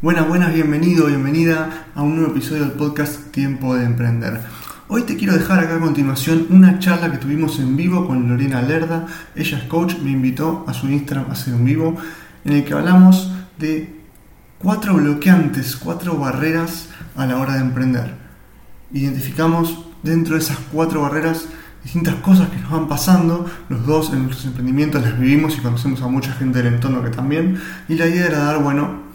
Buenas, buenas, bienvenido, bienvenida a un nuevo episodio del podcast Tiempo de Emprender. Hoy te quiero dejar acá a continuación una charla que tuvimos en vivo con Lorena Lerda. Ella es coach, me invitó a su Instagram a hacer un vivo en el que hablamos de cuatro bloqueantes, cuatro barreras a la hora de emprender. Identificamos dentro de esas cuatro barreras distintas cosas que nos van pasando. Los dos en nuestros emprendimientos las vivimos y conocemos a mucha gente del entorno que también. Y la idea era dar, bueno,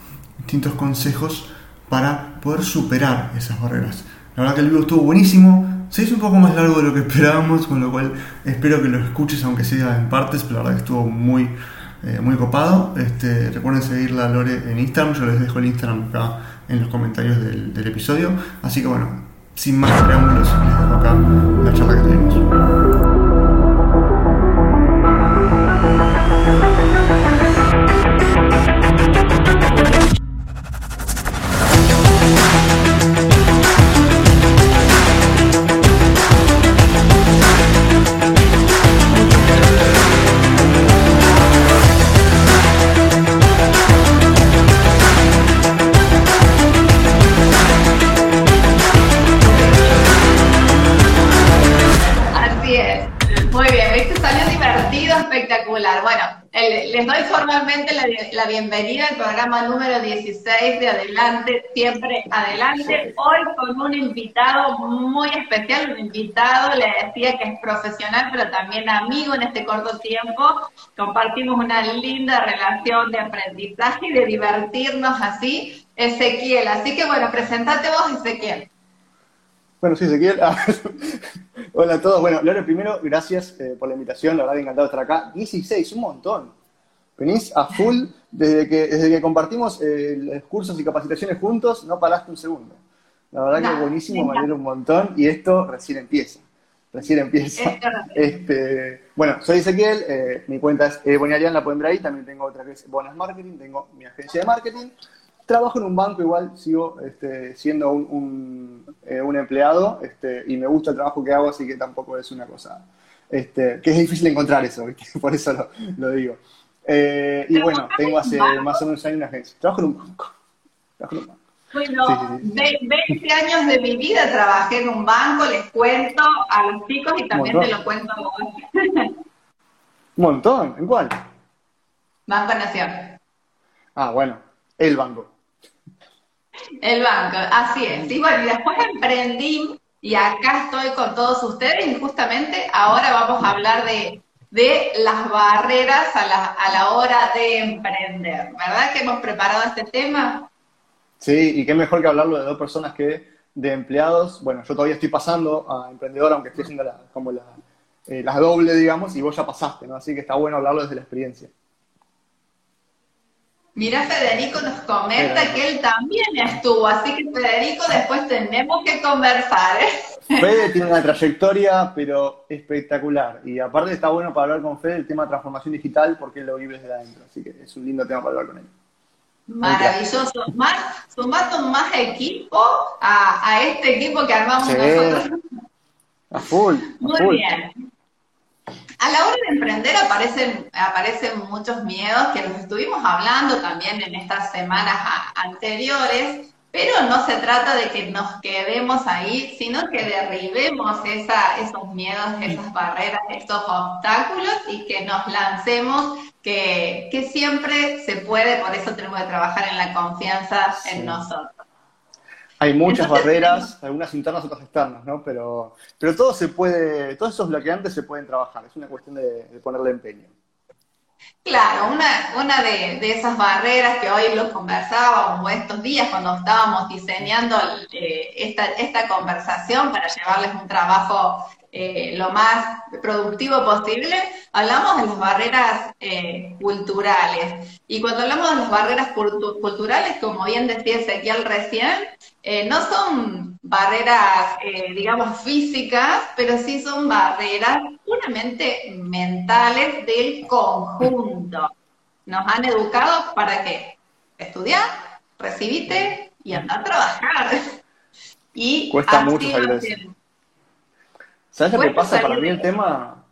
distintos consejos para poder superar esas barreras. La verdad que el video estuvo buenísimo, se hizo un poco más largo de lo que esperábamos, con lo cual espero que lo escuches aunque sea en partes, pero la verdad que estuvo muy, eh, muy copado. Este, recuerden seguirla a Lore en Instagram, yo les dejo el Instagram acá en los comentarios del, del episodio. Así que bueno, sin más preámbulos, les dejo acá la charla que tuvimos. Programa número 16 de Adelante, siempre adelante. Hoy con un invitado muy especial, un invitado, le decía que es profesional, pero también amigo en este corto tiempo. Compartimos una linda relación de aprendizaje y de divertirnos así. Ezequiel, así que bueno, presentate vos, Ezequiel. Bueno, sí, Ezequiel. Ah, hola a todos. Bueno, Lore, primero, gracias eh, por la invitación. La verdad, encantado de estar acá. 16, un montón. Venís a full desde que, desde que compartimos eh, los cursos y capacitaciones juntos, no paraste un segundo. La verdad que es buenísimo, me alegro un montón y esto recién empieza. Recién empieza. Este, bueno, soy Ezequiel, eh, mi cuenta es eh, la pueden ver ahí, también tengo otra que es Bonas Marketing, tengo mi agencia de marketing. Trabajo en un banco igual, sigo este, siendo un, un, empleado este, y me gusta el trabajo que hago, así que tampoco es una cosa este, que es difícil encontrar eso, por eso lo, lo digo. Eh, y bueno, tengo hace más o menos años una agencia. Trabajo en un banco. Trabajo en un banco. Bueno, 20 años de mi vida trabajé en un banco, les cuento a los chicos y también te lo cuento a vos. Un montón, ¿en cuál? Banco Nación. Ah, bueno, el banco. El banco, así es. Y bueno, y después emprendí y acá estoy con todos ustedes y justamente ahora vamos a hablar de de las barreras a la, a la hora de emprender. ¿Verdad que hemos preparado este tema? Sí, y qué mejor que hablarlo de dos personas que de empleados. Bueno, yo todavía estoy pasando a emprendedor, aunque estoy haciendo la, como la, eh, doble, digamos, y vos ya pasaste, ¿no? Así que está bueno hablarlo desde la experiencia. Mira, Federico nos comenta que él también estuvo, así que Federico, después tenemos que conversar. ¿eh? Fede tiene una trayectoria, pero espectacular. Y aparte está bueno para hablar con Fede el tema de transformación digital, porque él lo vive desde adentro. Así que es un lindo tema para hablar con él. Maravilloso. Más, sumando más equipo a, este equipo que armamos nosotros. A full. Muy bien. A la hora de emprender aparecen, aparecen muchos miedos que los estuvimos hablando también en estas semanas anteriores, pero no se trata de que nos quedemos ahí, sino que derribemos esa, esos miedos, esas barreras, esos obstáculos y que nos lancemos, que, que siempre se puede, por eso tenemos que trabajar en la confianza en nosotros. Hay muchas barreras, algunas internas, otras externas, ¿no? Pero, pero todo se puede, todos esos bloqueantes se pueden trabajar, es una cuestión de, ponerle empeño. Claro, una, una de, esas barreras que hoy lo conversábamos estos días cuando estábamos diseñando eh, esta, esta conversación para llevarles un trabajo eh, lo más productivo posible, hablamos de las barreras eh, culturales. Y cuando hablamos de las barreras culturales, como bien decía Ezequiel recién, eh, no son barreras, digamos, físicas, pero sí son barreras puramente mentales del conjunto. Nos han educado para qué? Estudiar, recibirte y andar a trabajar. Y Cuesta mucho salir ¿Sabes lo que pasa? Para mí el tema,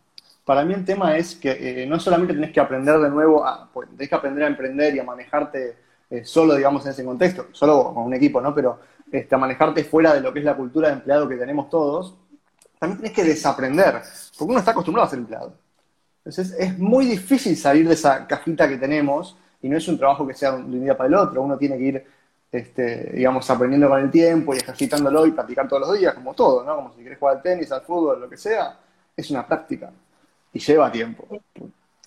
para mí el tema es que eh, no solamente tenés que aprender de nuevo, a, pues, tenés que aprender a emprender y a manejarte eh, solo, digamos, en ese contexto, solo con un equipo, ¿no? Pero este, a manejarte fuera de lo que es la cultura de empleado que tenemos todos, también tienes que desaprender, porque uno está acostumbrado a ser empleado. Entonces es muy difícil salir de esa cajita que tenemos y no es un trabajo que sea de un día para el otro, uno tiene que ir, este, digamos, aprendiendo con el tiempo y ejercitándolo y practicar todos los días, como todo, ¿no? Como si quieres jugar al tenis, al fútbol, lo que sea, es una práctica y lleva tiempo.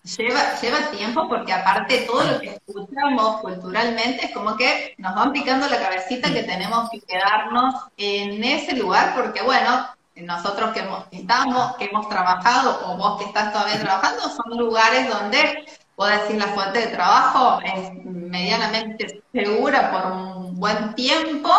Lleva, lleva tiempo porque aparte todo lo que escuchamos culturalmente es como que nos van picando la cabecita que tenemos que quedarnos en ese lugar porque bueno, nosotros que hemos, estamos, que hemos trabajado o vos que estás todavía trabajando son lugares donde puedo decir la fuente de trabajo es medianamente segura por un buen tiempo,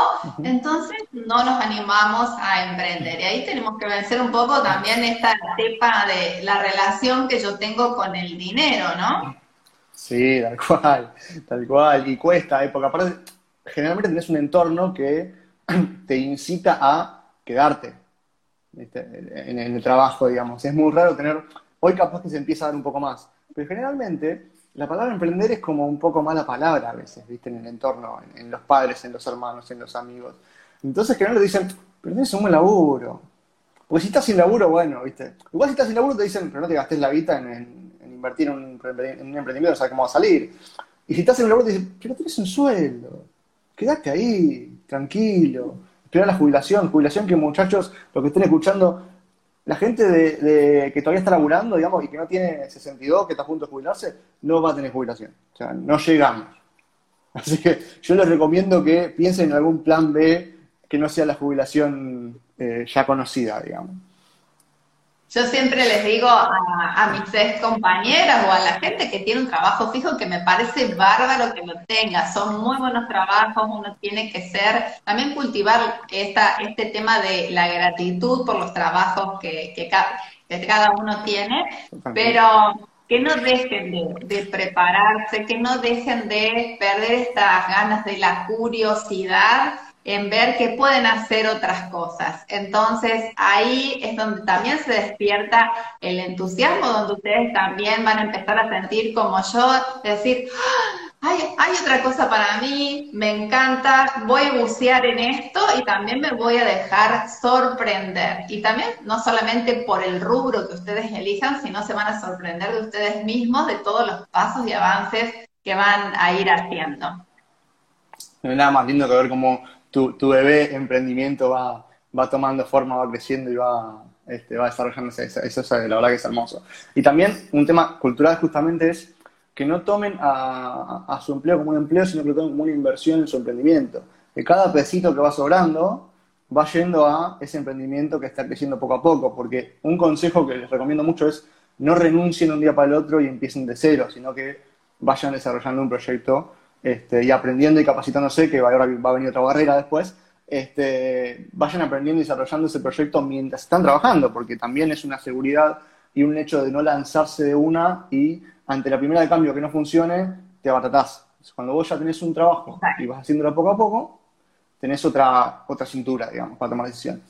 entonces no nos animamos a emprender. Y ahí tenemos que vencer un poco también esta cepa de la relación que yo tengo con el dinero, ¿no? Sí, tal cual, tal cual. Y cuesta, ¿eh? porque aparte, generalmente tenés un entorno que te incita a quedarte en el trabajo, digamos. Es muy raro tener, hoy capaz que se empieza a dar un poco más, pero generalmente la palabra emprender es como un poco mala palabra a veces, ¿viste? En el entorno, en, los padres, en los hermanos, en los amigos. Entonces, que no le dicen, pero tienes un buen laburo. Porque si estás sin laburo, bueno, ¿viste? Igual si estás sin laburo te dicen, pero no te gastes la vida en, invertir en un, emprendimiento, o sea, cómo va a salir. Y si estás sin laburo te dicen, pero tienes un sueldo. Quédate ahí, tranquilo. Espera la jubilación. Jubilación que, muchachos, lo que estén escuchando, la gente de, que todavía está laburando, digamos, y que no tiene 62, que está a punto de jubilarse, no va a tener jubilación. O sea, no llegamos. Así que yo les recomiendo que piensen en algún plan B que no sea la jubilación eh, ya conocida, digamos. Yo siempre les digo a, mis ex compañeras o a la gente que tiene un trabajo fijo que me parece bárbaro que lo tenga. Son muy buenos trabajos, uno tiene que ser, también cultivar esta, este tema de la gratitud por los trabajos que, que, cada uno tiene, pero que no dejen de, de, prepararse, que no dejen de perder estas ganas de la curiosidad en ver que pueden hacer otras cosas. Entonces ahí es donde también se despierta el entusiasmo, donde ustedes también van a empezar a sentir como yo, decir, ¡Ah! hay, otra cosa para mí, me encanta, voy a bucear en esto y también me voy a dejar sorprender. Y también no solamente por el rubro que ustedes elijan, sino se van a sorprender de ustedes mismos, de todos los pasos y avances que van a ir haciendo. Hay nada más lindo que ver cómo tu, bebé emprendimiento va, va tomando forma, va creciendo y va, este, va desarrollándose. Eso, es la verdad que es hermoso. Y también un tema cultural justamente es que no tomen a, su empleo como un empleo, sino que lo tomen como una inversión en su emprendimiento. Que cada pesito que va sobrando va yendo a ese emprendimiento que está creciendo poco a poco. Porque un consejo que les recomiendo mucho es no renuncien un día para el otro y empiecen de cero, sino que vayan desarrollando un proyecto este, y aprendiendo y capacitándose, que ahora va a venir otra barrera después, este, vayan aprendiendo y desarrollando ese proyecto mientras están trabajando, porque también es una seguridad y un hecho de no lanzarse de una y ante la primera de cambio que no funcione, te abatatás. Cuando vos ya tenés un trabajo y vas haciéndolo poco a poco, tenés otra, otra cintura, digamos, para tomar decisiones.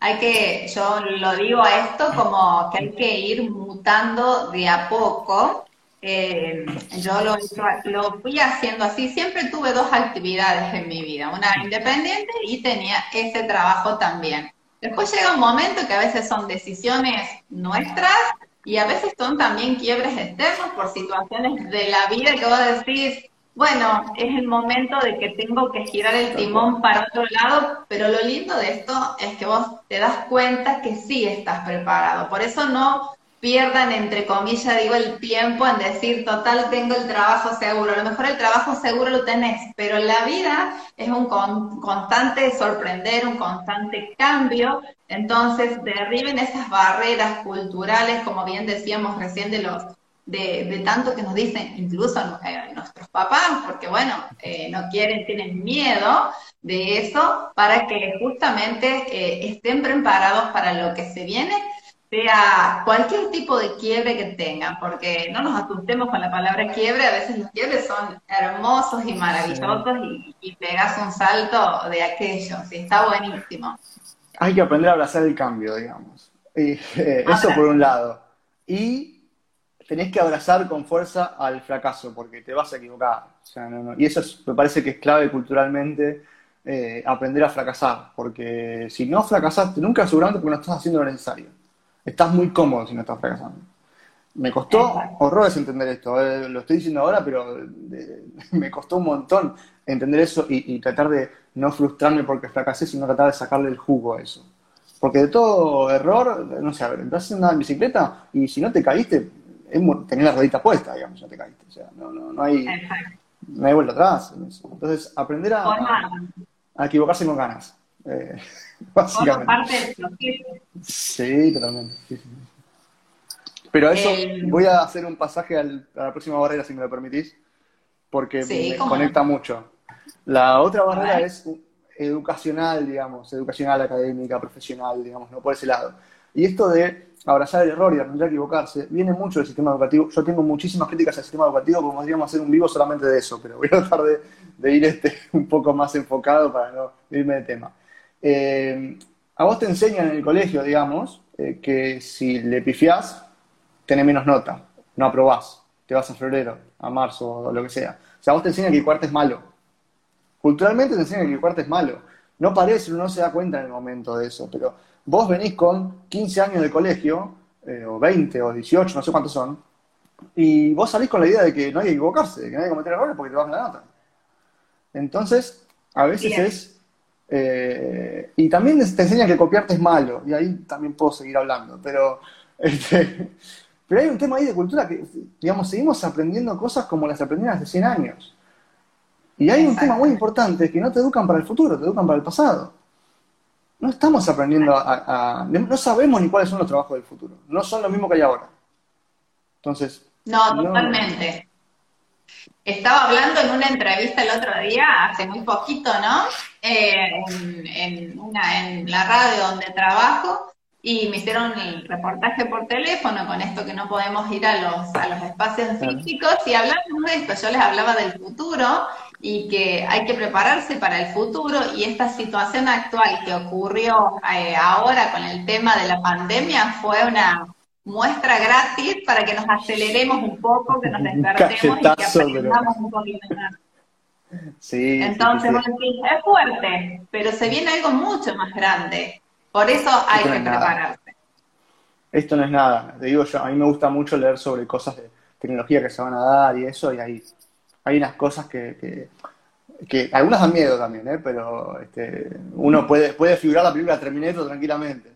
Hay que, yo lo digo a esto como que hay que ir mutando de a poco eh, yo lo, lo fui haciendo así. Siempre tuve dos actividades en mi vida, una independiente y tenía ese trabajo también. Después llega un momento que a veces son decisiones nuestras y a veces son también quiebres externos por situaciones de la vida que vos decís, bueno, es el momento de que tengo que girar el timón para otro lado, pero lo lindo de esto es que vos te das cuenta que sí estás preparado. Por eso no pierdan, entre comillas, digo, el tiempo en decir, total, tengo el trabajo seguro. A lo mejor el trabajo seguro lo tenés, pero la vida es un constante sorprender, un constante cambio. Entonces, derriben esas barreras culturales, como bien decíamos recién, de los de, tanto que nos dicen, incluso eh, nuestros papás, porque bueno, eh, no quieren, tienen miedo de eso, para que justamente eh, estén preparados para lo que se viene sea cualquier tipo de quiebre que tengan, porque no nos asustemos con la palabra quiebre, a veces los quiebres son hermosos y maravillosos y, pegas un salto de aquello, sí, está buenísimo. Hay que aprender a abrazar el cambio, digamos. Eh, eso por un lado. Y tenés que abrazar con fuerza al fracaso, porque te vas a equivocar. Y eso me parece que es clave culturalmente, eh, aprender a fracasar, porque si no fracasaste nunca, seguramente porque no estás haciendo lo necesario. Estás muy cómodo si no estás fracasando. Me costó horrores entender esto, eh, lo estoy diciendo ahora, pero me costó un montón entender eso y, tratar de no frustrarme porque fracasé, sino tratar de sacarle el jugo a eso. Porque de todo error, no sé, a ver, entras en bicicleta y si no te caíste, tenés la ruedita puesta, digamos, no te caíste. O sea, no, no, no hay, no hay vuelta atrás. Entonces, aprender a, a, equivocarse con ganas. Eh, básicamente. Parte sí, totalmente. Sí, sí. Pero eso, eh, voy a hacer un pasaje a la próxima barrera, si me lo permitís, porque me conecta mucho. La otra barrera es educacional, digamos, educacional, académica, profesional, digamos, no por ese lado. Y esto de abrazar el error y aprender a equivocarse viene mucho del sistema educativo. Yo tengo muchísimas críticas al sistema educativo, como podríamos hacer un vivo solamente de eso, pero voy a tratar de, ir este un poco más enfocado para no irme de tema. Eh, a vos te enseñan en el colegio, digamos, eh, que si le pifiás, tenés menos nota, no aprobás, te vas a febrero, a marzo o lo que sea. O sea, vos te enseñan que el cuarto es malo. Culturalmente te enseñan que el cuarto es malo. No parece, uno no se da cuenta en el momento de eso, pero vos venís con 15 años de colegio, eh, o 20 o 18, no sé cuántos son, y vos salís con la idea de que no hay que equivocarse, de que no hay que cometer errores porque te bajan la nota. Entonces, a veces es... Eh, y también te enseñan que copiarte es malo, y ahí también puedo seguir hablando, pero... Este, pero hay un tema ahí de cultura que, digamos, seguimos aprendiendo cosas como las aprendimos hace 100 años. Y hay un tema muy importante que no te educan para el futuro, te educan para el pasado. No estamos aprendiendo a, No sabemos ni cuáles son los trabajos del futuro. No son los mismos que hay ahora. Entonces... No, totalmente. Estaba hablando en una entrevista el otro día, hace muy poquito, ¿no? Eh, en, una, en la radio donde trabajo, y me hicieron el reportaje por teléfono con esto que no podemos ir a los, a los espacios físicos y hablamos de esto, yo les hablaba del futuro y que hay que prepararse para el futuro y esta situación actual que ocurrió eh, ahora con el tema de la pandemia fue una muestra gratis para que nos aceleremos un poco, que nos despertemos y que aprendamos un poquito más. Sí, Entonces, es fuerte, pero se viene algo mucho más grande. Por eso hay que prepararse. Esto no es nada. Te digo yo, a mí me gusta mucho leer sobre cosas de tecnología que se van a dar y eso, y hay, hay unas cosas que, que, algunas dan miedo también, ¿eh? pero este, uno puede, puede figurar la película Terminator tranquilamente.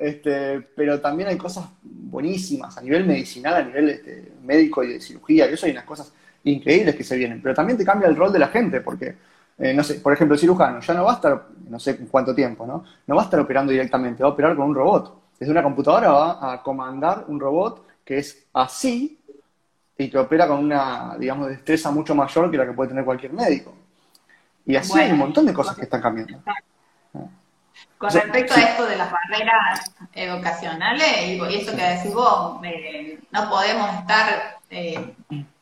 Este, pero también hay cosas buenísimas a nivel medicinal, a nivel este, médico y de cirugía, y eso hay unas cosas increíbles que se vienen. Pero también te cambia el rol de la gente, porque eh, no sé, por ejemplo, el cirujano ya no va a estar, no sé cuánto tiempo, ¿no? No va a estar operando directamente, va a operar con un robot. Desde una computadora va a comandar un robot que es así y que opera con una, digamos, destreza mucho mayor que la que puede tener cualquier médico. Y así hay un montón de cosas que están cambiando. Con respecto a esto de las barreras educacionales, y eso que decís vos, eh, no podemos estar eh,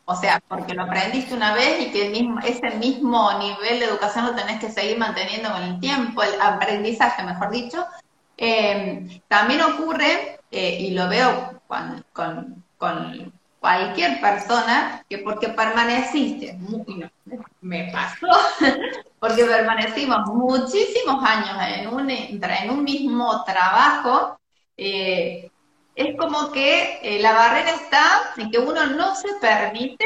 o sea, porque lo aprendiste una vez y que mismo, ese mismo nivel de educación lo tenés que seguir manteniendo con el tiempo, el aprendizaje, mejor dicho. Eh, también ocurre, y lo veo con, con, cualquier persona, que porque permaneciste, me pasó, porque permanecimos muchísimos años en un, en un mismo trabajo, eh, es como que eh, la barrera está en que uno no se permite,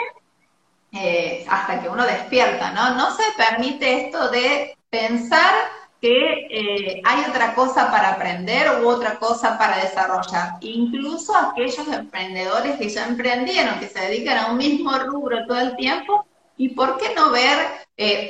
eh, hasta que uno despierta, ¿no? No se permite esto de pensar que hay otra cosa para aprender u otra cosa para desarrollar. Incluso aquellos emprendedores que ya emprendieron, que se dedican a un mismo rubro todo el tiempo, ¿y por qué no ver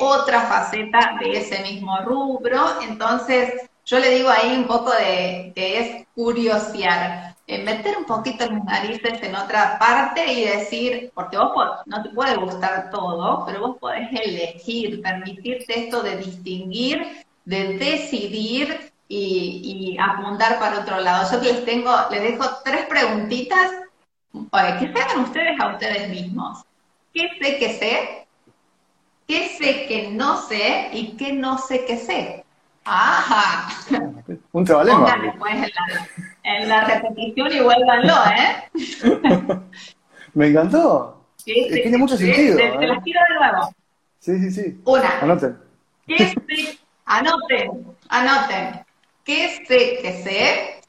otra faceta de ese mismo rubro? Entonces, yo le digo ahí un poco de que es curiosear. Eh, meter un poquito las narices en otra parte y decir, porque vos no te puede gustar todo, pero vos podés elegir, permitirte esto de distinguir, de decidir y, apuntar para otro lado. Yo les tengo, les dejo tres preguntitas que se hagan ustedes a ustedes mismos. ¿Qué sé que sé? ¿Qué sé que no sé? ¿Y qué no sé que sé? Ajá. Un trabalengua. Pues, en la, en la repetición y vuélvanlo, ¿eh? Me encantó. Tiene mucho sentido. Te, te, las tiro de nuevo. Sí, sí, sí. Una. Anoten. ¿Qué sé? Anoten, anoten. ¿Qué sé que sé?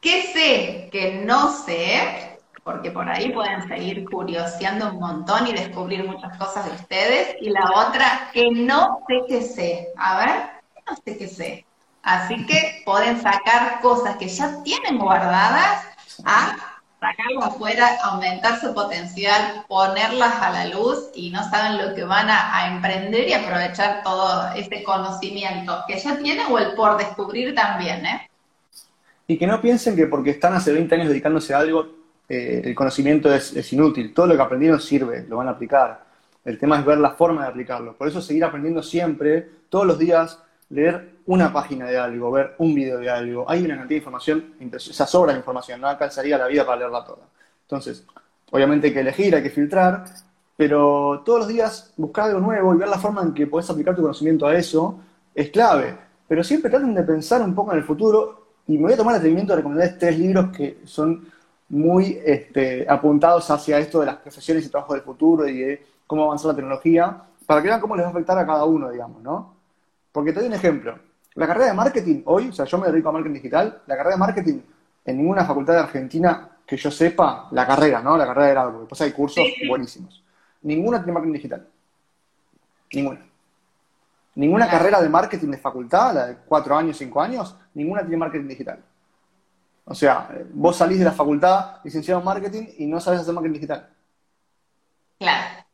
¿Qué sé que no sé? Porque por ahí pueden seguir curioseando un montón y descubrir muchas cosas de ustedes. Y la otra, que no sé que sé. A ver, no sé qué sé. Así que pueden sacar cosas que ya tienen guardadas a sacarlas afuera, aumentar su potencial, ponerlas a la luz y no saben lo que van a, emprender y aprovechar todo este conocimiento que ya tienen o el por descubrir también, ¿eh? Y que no piensen que porque están hace 20 años dedicándose a algo, eh, el conocimiento es, inútil. Todo lo que aprendieron sirve, lo van a aplicar. El tema es ver la forma de aplicarlo. Por eso seguir aprendiendo siempre, todos los días, leer una página de algo, ver un video de algo. Hay una cantidad de información, esa sobra de información, no alcanzaría la vida para leerla toda. Entonces, obviamente hay que elegir, hay que filtrar, pero todos los días buscar algo nuevo y ver la forma en que podés aplicar tu conocimiento a eso es clave. Pero siempre traten de pensar un poco en el futuro y me voy a tomar el atrevimiento de recomendarles tres libros que son muy este, apuntados hacia esto de las profesiones y trabajos del futuro y de cómo avanzar la tecnología, para que vean cómo les va a afectar a cada uno, digamos, ¿no? Porque te doy un ejemplo. La carrera de marketing hoy, o sea, yo me dedico a marketing digital, la carrera de marketing en ninguna facultad de Argentina que yo sepa, la carrera, ¿no? La carrera de grado, porque después hay cursos buenísimos. Ninguna tiene marketing digital. Ninguna. Ninguna carrera de marketing de facultad, la de cuatro años, cinco años, ninguna tiene marketing digital. O sea, vos salís de la facultad licenciado en marketing y no sabes hacer marketing digital. Claro.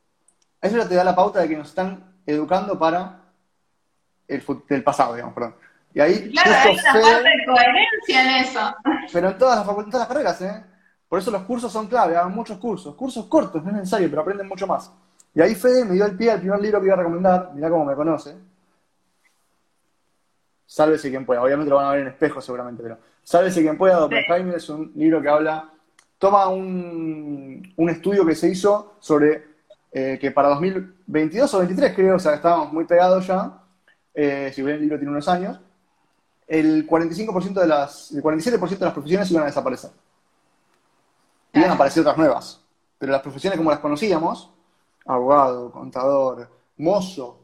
Eso ya te da la pauta de que nos están educando para el, del pasado, digamos, perdón. Y ahí claro, hay una parte de coherencia en eso. Pero en todas las facultades, las carreras, ¿eh? Por eso los cursos son clave, hagan muchos cursos. Cursos cortos, no es necesario, pero aprenden mucho más. Y ahí Fede me dio el pie al primer libro que iba a recomendar, mirá cómo me conoce. Sálvese quien pueda, obviamente lo van a ver en espejo seguramente, pero Sálvese quien pueda, Jaime es un libro que habla, toma un, un estudio que se hizo sobre eh, que para 2022 o 2023 creo, o sea, estábamos muy pegados ya, eh, si bien el libro tiene unos años, el 45% de las, el 47% de las profesiones iban a desaparecer. Iban a aparecer otras nuevas. Pero las profesiones como las conocíamos, abogado, contador, mozo,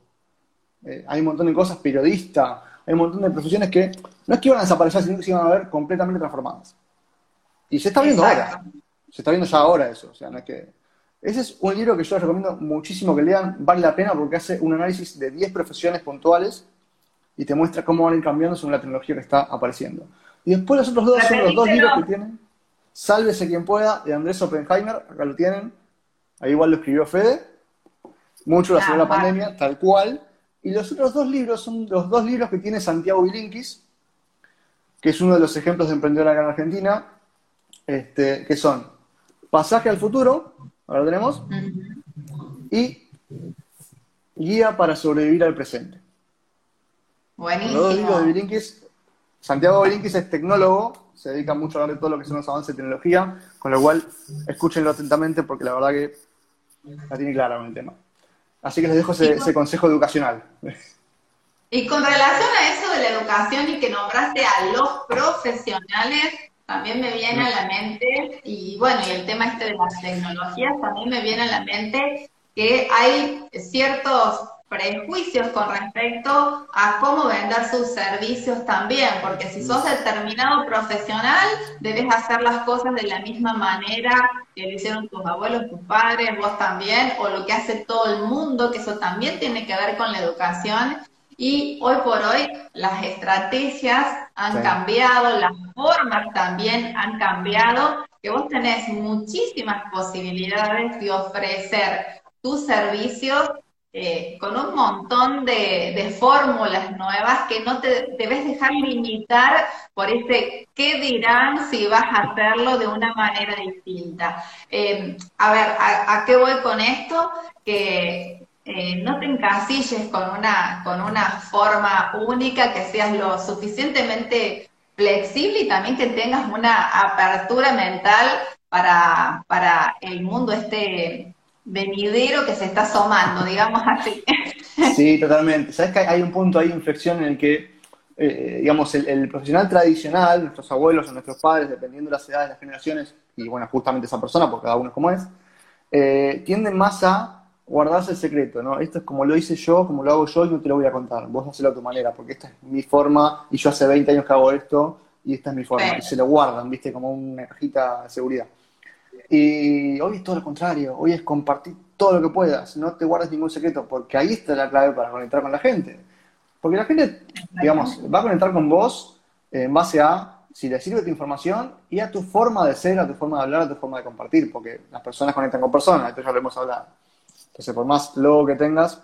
eh, hay un montón de cosas, periodista, hay un montón de profesiones que no es que iban a desaparecer, sino que se iban a ver completamente transformadas. Y se está viendo ahora. Se está viendo ya ahora eso. O sea, no es que. Ese es un libro que yo les recomiendo muchísimo que lean, vale la pena porque hace un análisis de 10 profesiones puntuales y te muestra cómo van a ir cambiando según la tecnología que está apareciendo. Y después los otros dos son los dos libros que tienen. Sálvese quien pueda, de Andrés Oppenheimer, acá lo tienen. Ahí igual lo escribió Fede. Mucho la ah, segunda pandemia, tal cual. Y los otros dos libros son los dos libros que tiene Santiago Bilinkis, que es uno de los ejemplos de emprendedor acá en Argentina, este, que son Pasaje al futuro, ahora lo tenemos, y Guía para sobrevivir al presente. Buenísimo. Los libros de Bilinkis, Santiago Bilinkis es tecnólogo, se dedica mucho a hablar de todo lo que son los avances de tecnología, con lo cual escúchenlo atentamente porque la verdad que la tiene clara con el tema. Así que les dejo ese, consejo educacional. Y con relación a eso de la educación y que nombraste a los profesionales, también me viene a la mente, y bueno, y el tema este de las tecnologías, también me viene a la mente que hay ciertos prejuicios con respecto a cómo vender sus servicios también, porque si sos determinado profesional, debes hacer las cosas de la misma manera que lo hicieron tus abuelos, tus padres, vos también, o lo que hace todo el mundo, que eso también tiene que ver con la educación. Y hoy por hoy las estrategias han cambiado, las formas también han cambiado, que vos tenés muchísimas posibilidades de ofrecer tus servicios eh, con un montón de, fórmulas nuevas que no te debes dejar limitar por ese qué dirán si vas a hacerlo de una manera distinta. Eh, a ver, ¿a, qué voy con esto? Que eh, no te encasilles con una, con una forma única, que seas lo suficientemente flexible y también que tengas una apertura mental para, para el mundo este venidero que se está asomando, digamos así. Sí, totalmente. Sabes que hay un punto ahí, inflexión, en el que, eh, digamos, el, profesional tradicional, nuestros abuelos o nuestros padres, dependiendo de las edades, las generaciones, y bueno, justamente esa persona, porque cada uno es como es, eh, tienden más a guardarse el secreto, ¿no? Esto es como lo hice yo, como lo hago yo y no te lo voy a contar. Vos hacelo a tu manera, porque esta es mi forma y yo hace 20 años que hago esto y esta es mi forma. Y se lo guardan, ¿viste? Como una cajita de seguridad. Y hoy es todo lo contrario, hoy es compartir todo lo que puedas, no te guardes ningún secreto, porque ahí está la clave para conectar con la gente. Porque la gente, digamos, va a conectar con vos en base a si le sirve tu información y a tu forma de ser, a tu forma de hablar, a tu forma de compartir, porque las personas conectan con personas, esto ya lo hemos hablado. Entonces, por más logo que tengas,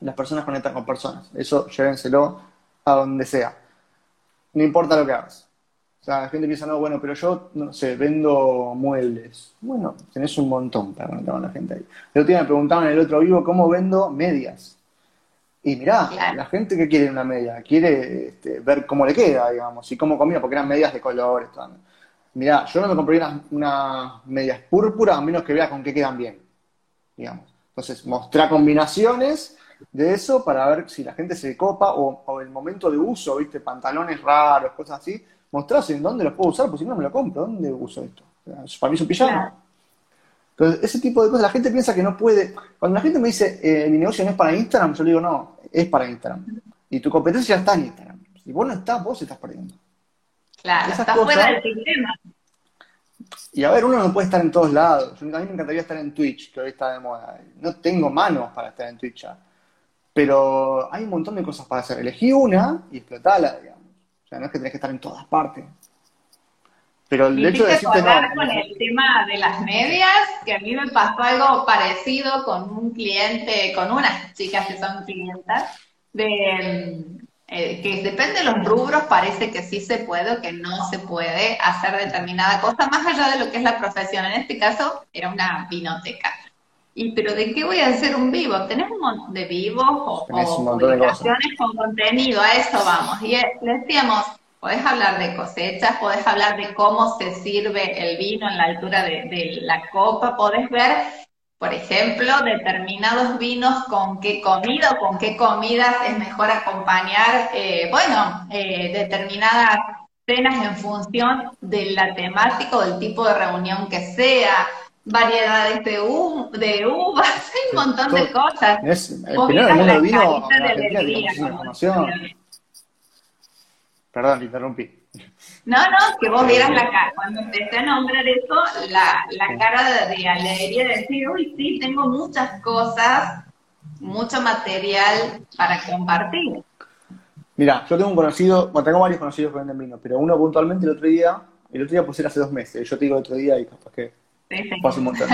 las personas conectan con personas. Eso llévenselo a donde sea. No importa lo que hagas. O sea, la gente piensa, no, bueno, pero yo, no sé, vendo muebles. Bueno, tenés un montón para conectar con la gente ahí. El otro día me preguntaban en el otro vivo cómo vendo medias. Y mirá, la gente que quiere una media, quiere este, ver cómo le queda, digamos, y cómo combina, porque eran medias de colores. Mirá, yo no me compraría unas, medias púrpuras a menos que vea con qué quedan bien, digamos. Entonces, mostrar combinaciones de eso para ver si la gente se copa o, el momento de uso, ¿viste? Pantalones raros, cosas así. Mostrás en dónde los puedo usar, pues si no me lo compro, ¿dónde uso esto? Para mí es un pijama. Entonces, ese tipo de cosas, la gente piensa que no puede. Cuando la gente me dice, eh, mi negocio no es para Instagram, yo le digo, no, es para Instagram. Y tu competencia ya está en Instagram. Si vos no estás, vos estás perdiendo. Claro, estás fuera del sistema. Y a ver, uno no puede estar en todos lados. a mí me encantaría estar en Twitch, que hoy está de moda. No tengo manos para estar en Twitch ya. Pero hay un montón de cosas para hacer. Elegí una y explotala, digamos. O sea, no es que tenés que estar en todas partes. Pero el hecho de decirte no. con el tema de las medias, que a mí me pasó algo parecido con un cliente, con unas chicas que son clientas, de eh, que depende de los rubros, parece que sí se puede o que no se puede hacer determinada cosa, más allá de lo que es la profesión. En este caso, era una vinoteca. Y, pero ¿de qué voy a hacer un vivo? Tenés un montón de vivos o, publicaciones con contenido, a eso vamos. Y eh, decíamos, Podés hablar de cosechas, podés hablar de cómo se sirve el vino en la altura de, la copa, podés ver, por ejemplo, determinados vinos con qué comida o con qué comidas es mejor acompañar, eh, bueno, eh, determinadas cenas en función de la temática o del tipo de reunión que sea, variedades de, de uvas, hay un montón de cosas. Es, el primero vino, Perdón, te interrumpí. No, no, que vos vieras la cara, cuando empecé a nombrar eso, la, la cara de, alegría de decir, uy, sí, tengo muchas cosas, mucho material para compartir. Mira, yo tengo un conocido, bueno, tengo varios conocidos que venden vino, pero uno puntualmente el otro día, el otro día pues era hace dos meses, yo te digo el otro día y capaz que sí, sí. un montón.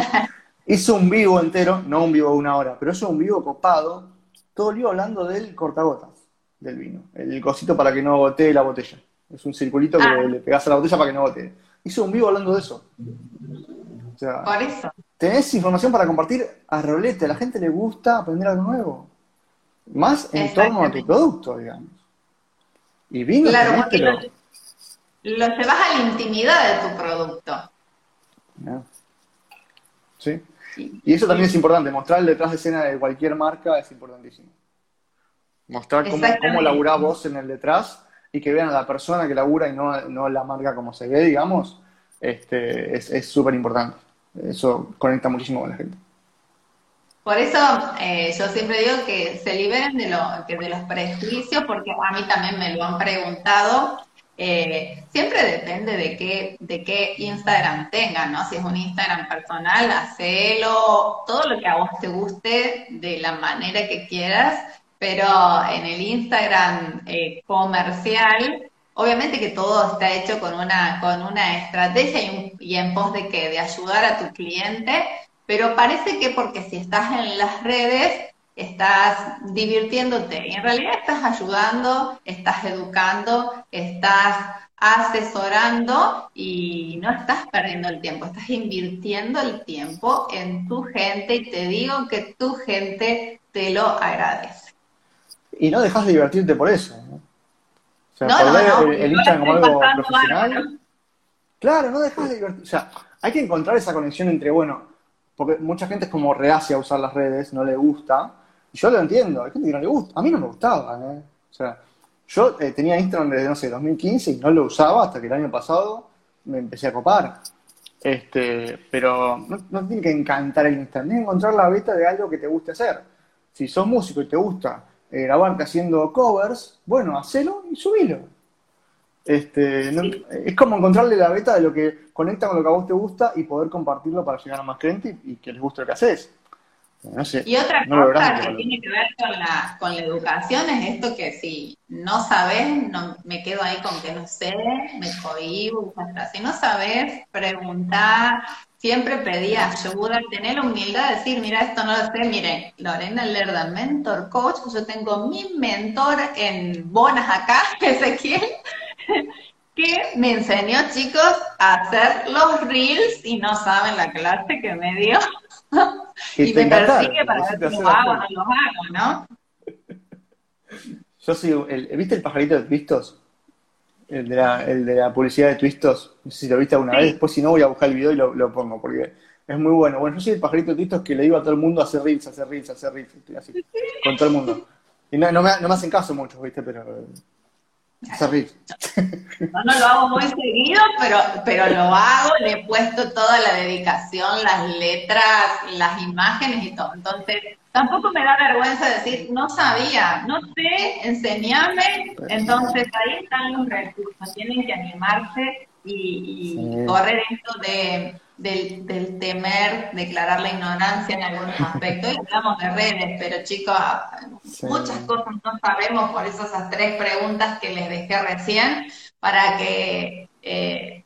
hizo un vivo entero, no un vivo de una hora, pero hizo un vivo copado, todo el vivo hablando del cortagotas del vino. El cosito para que no gotee la botella. Es un circulito que ah. le pegas a la botella para que no gotee. Hizo un vivo hablando de eso. O sea, Por eso. Tenés información para compartir a rolete. A la gente le gusta aprender algo nuevo. Más en torno a tu producto, digamos. Y vino claro, porque lo, lo, llevas a la intimidad de tu producto. Sí. Y eso también es importante. Mostrar el detrás de escena de cualquier marca es importantísimo. Mostrar cómo, cómo laburás vos en el detrás y que vean a la persona que labura y no, no la marca como se ve, digamos, este, es súper importante. Eso conecta muchísimo con la gente. Por eso eh, yo siempre digo que se liberen de, lo, de los prejuicios, porque a mí también me lo han preguntado. Eh, siempre depende de qué, de qué Instagram tengan, ¿no? Si es un Instagram personal, hacelo, todo lo que a vos te guste, de la manera que quieras, pero en el Instagram eh, comercial, obviamente que todo está hecho con una, estrategia y, en pos de que de ayudar a tu cliente, pero parece que porque si estás en las redes estás divirtiéndote y en realidad estás ayudando, estás educando, estás asesorando y no estás perdiendo el tiempo, estás invirtiendo el tiempo en tu gente y te digo que tu gente te lo agradece y no dejas de divertirte por eso. ¿no? O sea, por ver el, Instagram como algo profesional. Claro, no dejas de divertirte. O sea, hay que encontrar esa conexión entre, bueno, porque mucha gente es como reacia a usar las redes, no le gusta. Y yo lo entiendo, hay gente que no le gusta. A mí no me gustaba, ¿eh? O sea, yo eh, tenía Instagram desde, no sé, 2015 y no lo usaba hasta que el año pasado me empecé a copar. Este, pero no, no tiene que encantar el Instagram, tiene que encontrar la beta de algo que te guste hacer. Si sos músico y te gusta eh, grabarte haciendo covers, bueno, hacelo y subilo. Este, no- es como encontrarle la beta de lo que conecta con lo que a vos te gusta y poder compartirlo para llegar a más gente y, y que les guste lo que haces. No sé. Y otra no cosa que tiene que ver con la, con la educación es esto que si no sabes, no, me quedo ahí con que no sé, me cohibo. Si no sabes, preguntar, siempre pedir ayuda, tener la humildad de decir, mira, esto no lo sé, miren, Lorena Lerda, mentor coach, yo tengo mi mentor en Bonas acá, Ezequiel, que me enseñó, chicos, a hacer los reels y no saben la clase que me dio. Y te me persigue para ver si lo hago o no hacer. lo hago, ¿no? Yo soy el, ¿viste el pajarito de Twistos? El de la, el de la publicidad de Twistos. No sé si lo viste alguna Sí. vez. Después, si no, voy a buscar el video y lo, lo pongo porque es muy bueno. Bueno, yo soy el pajarito de Twistos que le digo a todo el mundo hacer reels, hacer reels, hacer reels. Estoy así, con todo el mundo. Y no, no, me, no me hacen caso muchos, ¿viste? Pero. Hacer. No, no lo hago muy seguido, pero, pero lo hago, le he puesto toda la dedicación, las letras, las imágenes y todo. Entonces, tampoco me da vergüenza decir, no sabía, no sé, enseñame. Entonces, ahí están los recursos, tienen que animarse y, y Sí. correr esto de, del, del temer, declarar la ignorancia en algunos aspectos. Y hablamos de redes, pero chicos, Sí. muchas cosas no sabemos, por eso esas tres preguntas que les dejé recién, para que eh,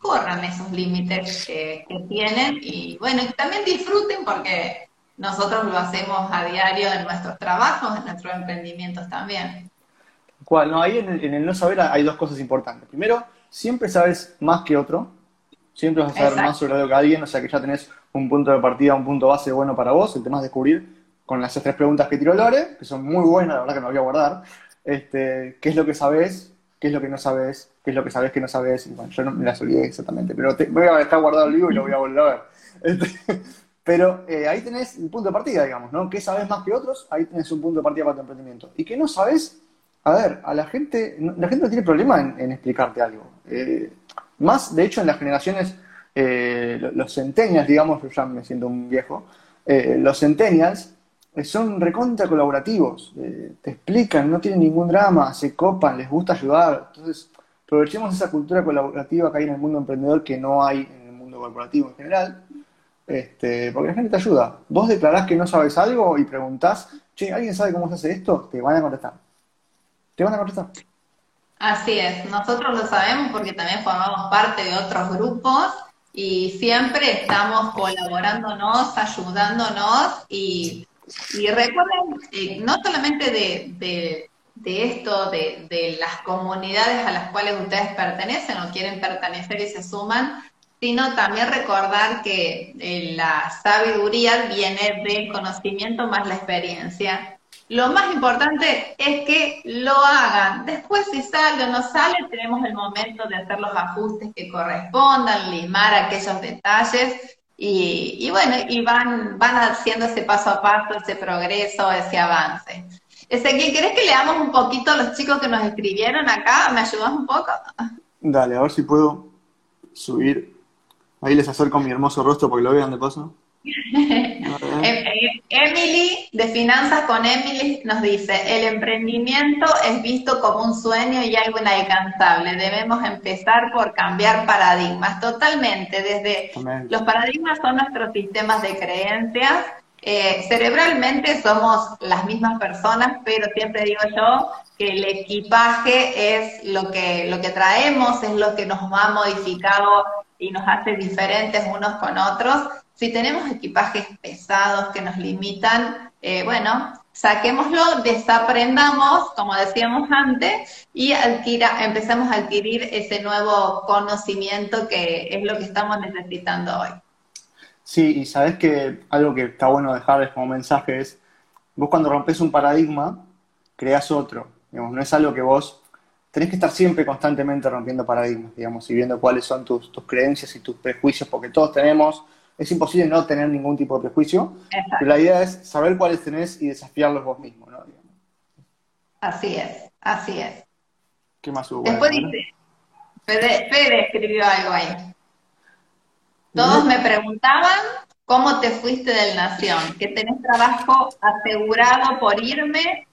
corran esos límites que, que tienen y bueno, y también disfruten porque nosotros lo hacemos a diario en nuestros trabajos, en nuestros emprendimientos también. ¿Cuál? No, ahí en el, en el no saber hay dos cosas importantes. Primero, siempre sabes más que otro. Siempre vas a saber Exacto. más sobre algo que alguien, o sea que ya tenés un punto de partida, un punto base bueno para vos. El tema es descubrir con las tres preguntas que tiró Lore, que son muy buenas, la verdad que me voy a guardar. Este, ¿Qué es lo que sabes? ¿Qué es lo que no sabes? ¿Qué es lo que sabes que no sabes? Y bueno, yo no me las olvidé exactamente, pero te, voy a dejar guardado el libro y lo voy a volver a ver. Este, pero eh, ahí tenés el punto de partida, digamos, ¿no? ¿Qué sabes más que otros? Ahí tenés un punto de partida para tu emprendimiento. ¿Y qué no sabes? A ver, a la gente, la gente no tiene problema en, en explicarte algo. Eh, más, de hecho, en las generaciones, eh, lo- los centennials, digamos, yo ya me siento un viejo, eh, los centennials eh, son recontra colaborativos, te explican, no tienen ningún drama, se copan, les gusta ayudar. Entonces, aprovechemos esa cultura colaborativa que hay en el mundo emprendedor que no hay en el mundo corporativo en general. Este, porque la gente te ayuda. Vos declarás que no sabes algo y preguntás, che, ¿alguien sabe cómo se hace esto? Te van a contestar. Te van a contestar. Así es, nosotros lo sabemos porque también formamos parte de otros grupos y siempre estamos colaborándonos, ayudándonos y, y recuerden, eh, no solamente de, de- de esto, de, de las comunidades a las cuales ustedes pertenecen o quieren pertenecer y se suman, sino también recordar que eh, la sabiduría viene del conocimiento más la experiencia. Lo más importante es que lo hagan. Después, si sale o no sale, tenemos el momento de hacer los ajustes que correspondan, limar aquellos detalles y, y bueno, y van, van haciendo ese paso a paso, ese progreso, ese avance. Ezequiel, ¿querés que leamos un poquito a los chicos que nos escribieron acá? ¿Me ayudas un poco? Dale, a ver si puedo subir. Ahí les acerco mi hermoso rostro porque lo vean de paso. Em- em- Emily, de Finanzas con Emily, nos dice, el emprendimiento es visto como un sueño y algo inalcanzable. Debemos empezar por cambiar paradigmas. Totalmente, desde los paradigmas son nuestros sistemas de creencias. Eh, cerebralmente somos las mismas personas, pero siempre digo yo que el equipaje es lo que, lo que traemos, es lo que nos ha modificado y nos hace diferentes unos con otros. Si tenemos equipajes pesados que nos limitan, eh, bueno, saquémoslo, desaprendamos, como decíamos antes, y adquira, empecemos a adquirir ese nuevo conocimiento que es lo que estamos necesitando hoy. Sí, y sabes que algo que está bueno dejarles como mensaje es, vos cuando rompes un paradigma, creas otro. No es algo que vos tenés que estar siempre constantemente rompiendo paradigmas, digamos, y viendo cuáles son tus, tus creencias y tus prejuicios, porque todos tenemos, es imposible no tener ningún tipo de prejuicio, Exacto. pero la idea es saber cuáles tenés y desafiarlos vos mismos, ¿no? Digamos. Así es, así es. ¿Qué más hubo? Después Bueno, dice, Fede, Fede escribió algo ahí. Todos me preguntaban cómo te fuiste del Nación, que tenés trabajo asegurado por irme,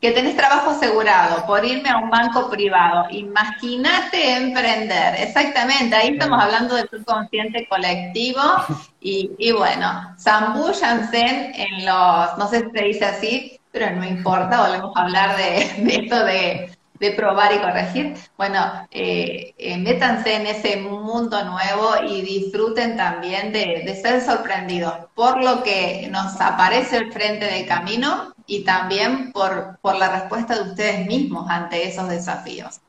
que tenés trabajo asegurado por irme a un banco privado. Imagínate emprender. Exactamente, ahí estamos hablando del subconsciente colectivo y, y bueno, zambúllanse en los, no sé si se dice así, pero no importa, volvemos a hablar de, de esto de de probar y corregir, bueno, eh, eh, métanse en ese mundo nuevo y disfruten también de, ser sorprendidos por lo que nos aparece al frente del camino y también por, por la respuesta de ustedes mismos ante esos desafíos.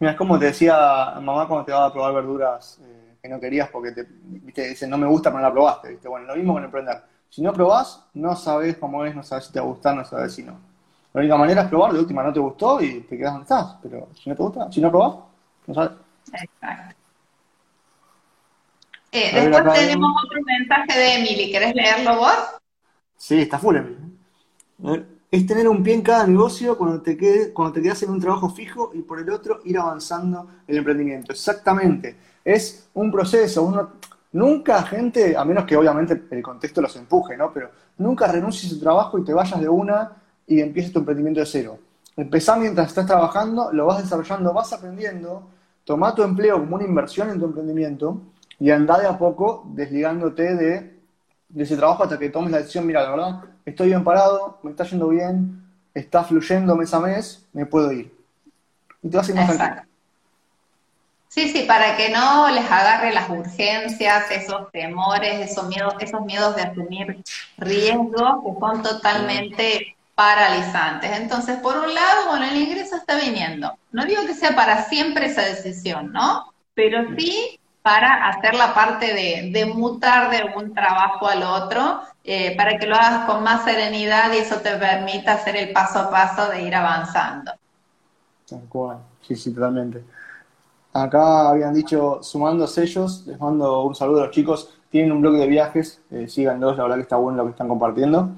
Mira, es como te decía mamá cuando te daba a probar verduras eh, que no querías porque te viste, dicen no me gusta, pero no la probaste. ¿viste? Bueno, lo mismo con emprender. Si no probás, no sabes cómo es, no sabes si te va a gustar, no sabes si no. La única manera es probar, de última no te gustó y te quedas donde estás. Pero si no te gusta, si no probás, no sabes. Exacto. Eh, después tenemos otro mensaje de Emily. ¿Querés leerlo vos? Sí, está full, Emily. Es tener un pie en cada negocio cuando te, quedes, te quedas en un trabajo fijo y por el otro ir avanzando el emprendimiento. Exactamente. Es un proceso. Nunca, gente, a menos que obviamente el contexto los empuje, ¿no? Pero nunca renuncies a tu trabajo y te vayas de una y empieces tu emprendimiento de cero. Empezá mientras estás trabajando, lo vas desarrollando, vas aprendiendo, toma tu empleo como una inversión en tu emprendimiento y anda de a poco desligándote de, ese trabajo hasta que tomes la decisión, mira, la verdad, estoy bien parado, me está yendo bien, está fluyendo mes a mes, me puedo ir. Y te vas a ir más Sí, sí, para que no les agarre las urgencias, esos temores, esos miedos, esos miedos de asumir riesgos que son totalmente paralizantes. Entonces, por un lado, bueno, el ingreso está viniendo. No digo que sea para siempre esa decisión, ¿no? Pero sí para hacer la parte de, mutar de un trabajo al otro, eh, para que lo hagas con más serenidad y eso te permita hacer el paso a paso de ir avanzando. Tal cual, sí, sí, totalmente. Acá habían dicho, sumando sellos, les mando un saludo a los chicos, tienen un blog de viajes, eh, síganlos, la verdad que está bueno lo que están compartiendo.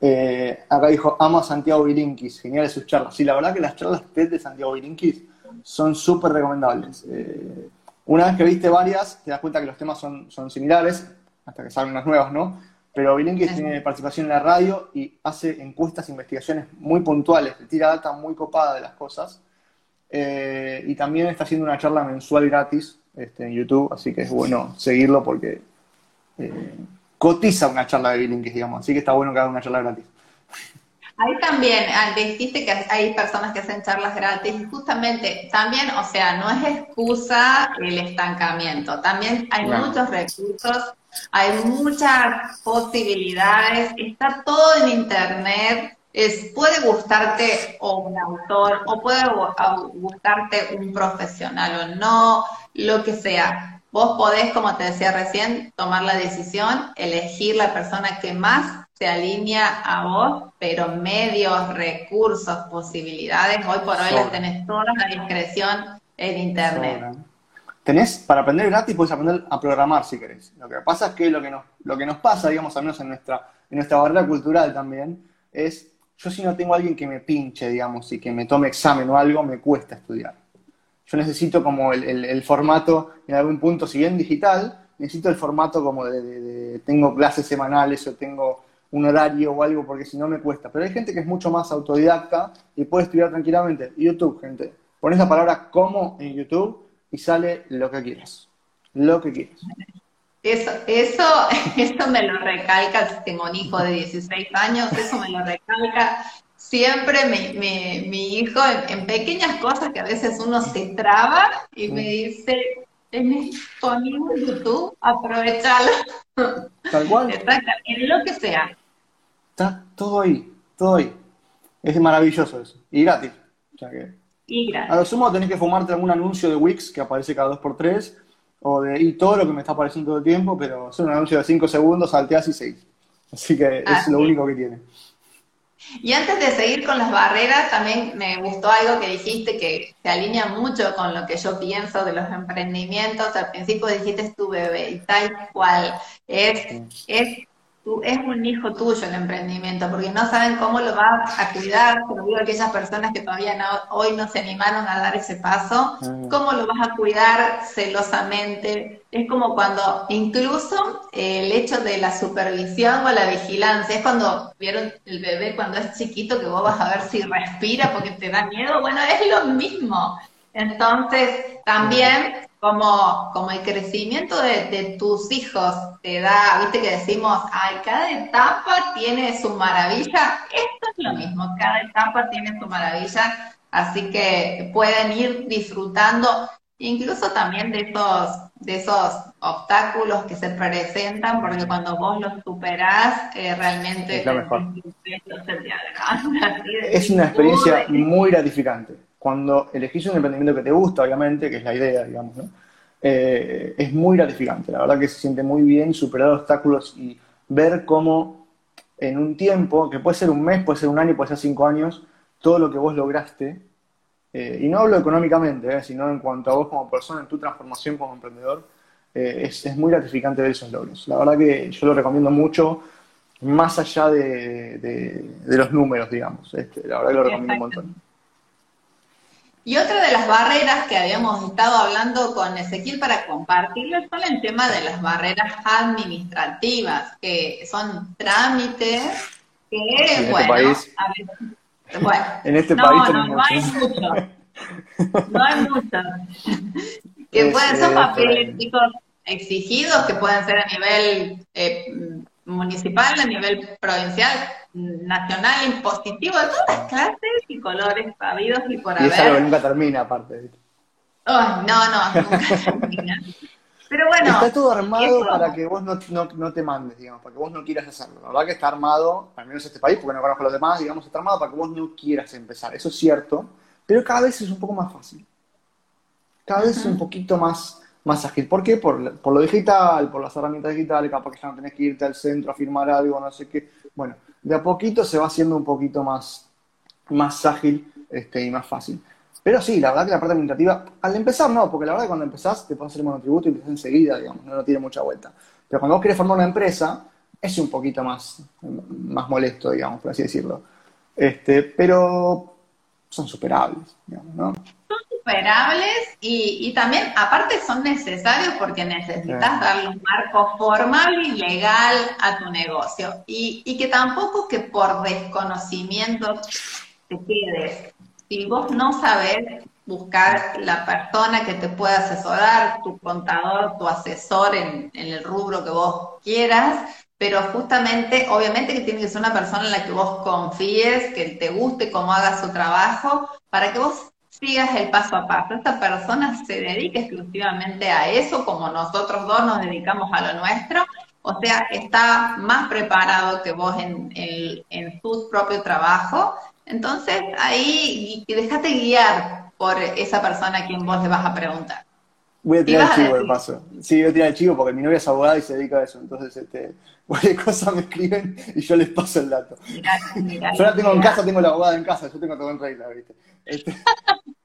Eh, acá dijo, amo a Santiago Virinkis, geniales sus charlas. Sí, la verdad que las charlas de Santiago Virinkis son súper recomendables. Eh, una vez que viste varias, te das cuenta que los temas son, son similares, hasta que salen unas nuevas, ¿no? Pero Virinkis tiene participación en la radio y hace encuestas, investigaciones muy puntuales, tira data muy copada de las cosas. Eh, y también está haciendo una charla mensual gratis este, en YouTube, así que es bueno seguirlo porque cotiza una charla de Bilinkis, digamos. Así que está bueno que haga una charla gratis. Ahí también, ah, dijiste que hay personas que hacen charlas gratis y justamente también, o sea, no es excusa el estancamiento, también hay muchos recursos, hay muchas posibilidades, está todo en internet, es, puede gustarte o un autor o puede gustarte un profesional o no, lo que sea, Vos podés, como te decía recién, tomar la decisión, elegir la persona que más se alinea a vos, pero medios, recursos, posibilidades, hoy por hoy las tenés toda la discreción en Internet. Tenés, para aprender gratis, puedes aprender a programar si querés. Lo que pasa es que lo que nos, lo que nos pasa, digamos, al menos en nuestra, en nuestra barrera cultural también, es yo si no tengo a alguien que me pinche, digamos, y que me tome examen o algo, me cuesta estudiar yo necesito como el, formato en algún punto, si bien digital, necesito el formato como de, tengo clases semanales o tengo un horario o algo, porque si no me cuesta. Pero hay gente que es mucho más autodidacta y puede estudiar tranquilamente. YouTube, gente. Pones la palabra como en YouTube y sale lo que quieras. Lo que quieras. Eso, eso, eso me lo recalca, tengo un hijo de 16 años, eso me lo recalca siempre mi, mi, hijo en, pequeñas cosas que a veces uno se traba y me dice, tenés tu amigo en YouTube, aprovechalo. Tal cual. en lo que sea. Está todo ahí, todo ahí. Es maravilloso eso. Y gratis. y gratis. A lo sumo tenés que fumarte algún anuncio de Wix que aparece cada dos por tres, o de y todo lo que me está apareciendo todo el tiempo, pero es un anuncio de cinco segundos, salteas y seis. Así que es lo único que tiene. Y antes de seguir con las barreras, también me gustó algo que dijiste que se alinea mucho con lo que yo pienso de los emprendimientos. Al principio dijiste es tu bebé y tal cual. Es, es es un hijo tuyo el emprendimiento, porque no saben cómo lo vas a cuidar, como digo aquellas personas que todavía no, hoy no se animaron a dar ese paso, ah. cómo lo vas a cuidar celosamente. Es como cuando incluso el hecho de la supervisión o la vigilancia, es cuando vieron el bebé cuando es chiquito que vos vas a ver si respira porque te da miedo, bueno, es lo mismo. Entonces, también como, como el crecimiento de, tus hijos te da, viste que decimos, ay, cada etapa tiene su maravilla, esto es lo mismo, cada etapa tiene su maravilla, así que pueden ir disfrutando incluso también de esos, de esos obstáculos que se presentan, porque cuando vos los superás, eh, realmente es, es una experiencia muy gratificante cuando elegís un emprendimiento que te gusta, obviamente, que es la idea, digamos. Eh, es muy gratificante. La verdad que se siente muy bien superar obstáculos y ver cómo en un tiempo, que puede ser un mes, puede ser un año, puede ser cinco años, todo lo que vos lograste, eh, y no hablo económicamente, eh, sino en cuanto a vos como persona, en tu transformación como emprendedor, es, muy gratificante ver esos logros. La verdad que yo lo recomiendo mucho, más allá de, los números, digamos. Este, la verdad que lo recomiendo un montón. Y otra de las barreras que habíamos estado hablando con Ezequiel para compartirlo son el tema de las barreras administrativas, que son trámites que, en bueno, este país, bueno, en este país no, no hay mucho. No hay mucho. que pueden ser papeles exigidos, que pueden ser a nivel eh, municipal, a nivel provincial, nacional, impositivo, de todas las clases y colores habidos y por haber. Y es algo que nunca termina, aparte. no, no, nunca termina. Pero bueno. Está todo armado para que vos no, no, te mandes, digamos, para que vos no quieras hacerlo. La verdad que está armado, al menos este país, porque no conozco a los demás, digamos, está armado para que vos no quieras empezar. Eso es cierto, pero cada vez es un poco más fácil. Cada vez es un poquito más más ágil. ¿Por qué? Por, lo digital, por las herramientas digitales, capaz que ya no tenés que irte al centro a firmar algo, no sé qué. Bueno, de a poquito se va haciendo un poquito más, más ágil este, y más fácil. Pero sí, la verdad que la parte administrativa, al empezar no, porque la verdad que cuando empezás te pones el monotributo y empiezas enseguida, digamos, no, tiene mucha vuelta. Pero cuando vos querés formar una empresa, es un poquito más, más molesto, digamos, por así decirlo. Este, pero son superables, digamos, ¿no? Superables y, también, aparte, son necesarios porque necesitas darle un marco formal y legal a tu negocio. Y, y que tampoco que por desconocimiento te quedes. Si vos no sabes buscar la persona que te pueda asesorar, tu contador, tu asesor en, en el rubro que vos quieras, pero justamente, obviamente que tiene que ser una persona en la que vos confíes, que te guste cómo haga su trabajo, para que vos sigas el paso a paso. Esta persona se dedica exclusivamente a eso, como nosotros dos nos dedicamos a lo nuestro, o sea, está más preparado que vos en, en, tu propio trabajo. Entonces, ahí déjate guiar por esa persona a quien vos le vas a preguntar. Voy a tirar el chivo de paso. Sí, voy a tirar el chivo porque mi novia es abogada y se dedica a eso. Entonces, este, cualquier cosa me escriben y yo les paso el dato. yo la tengo en casa, tengo la abogada en casa, yo tengo todo en regla, ¿viste? Este,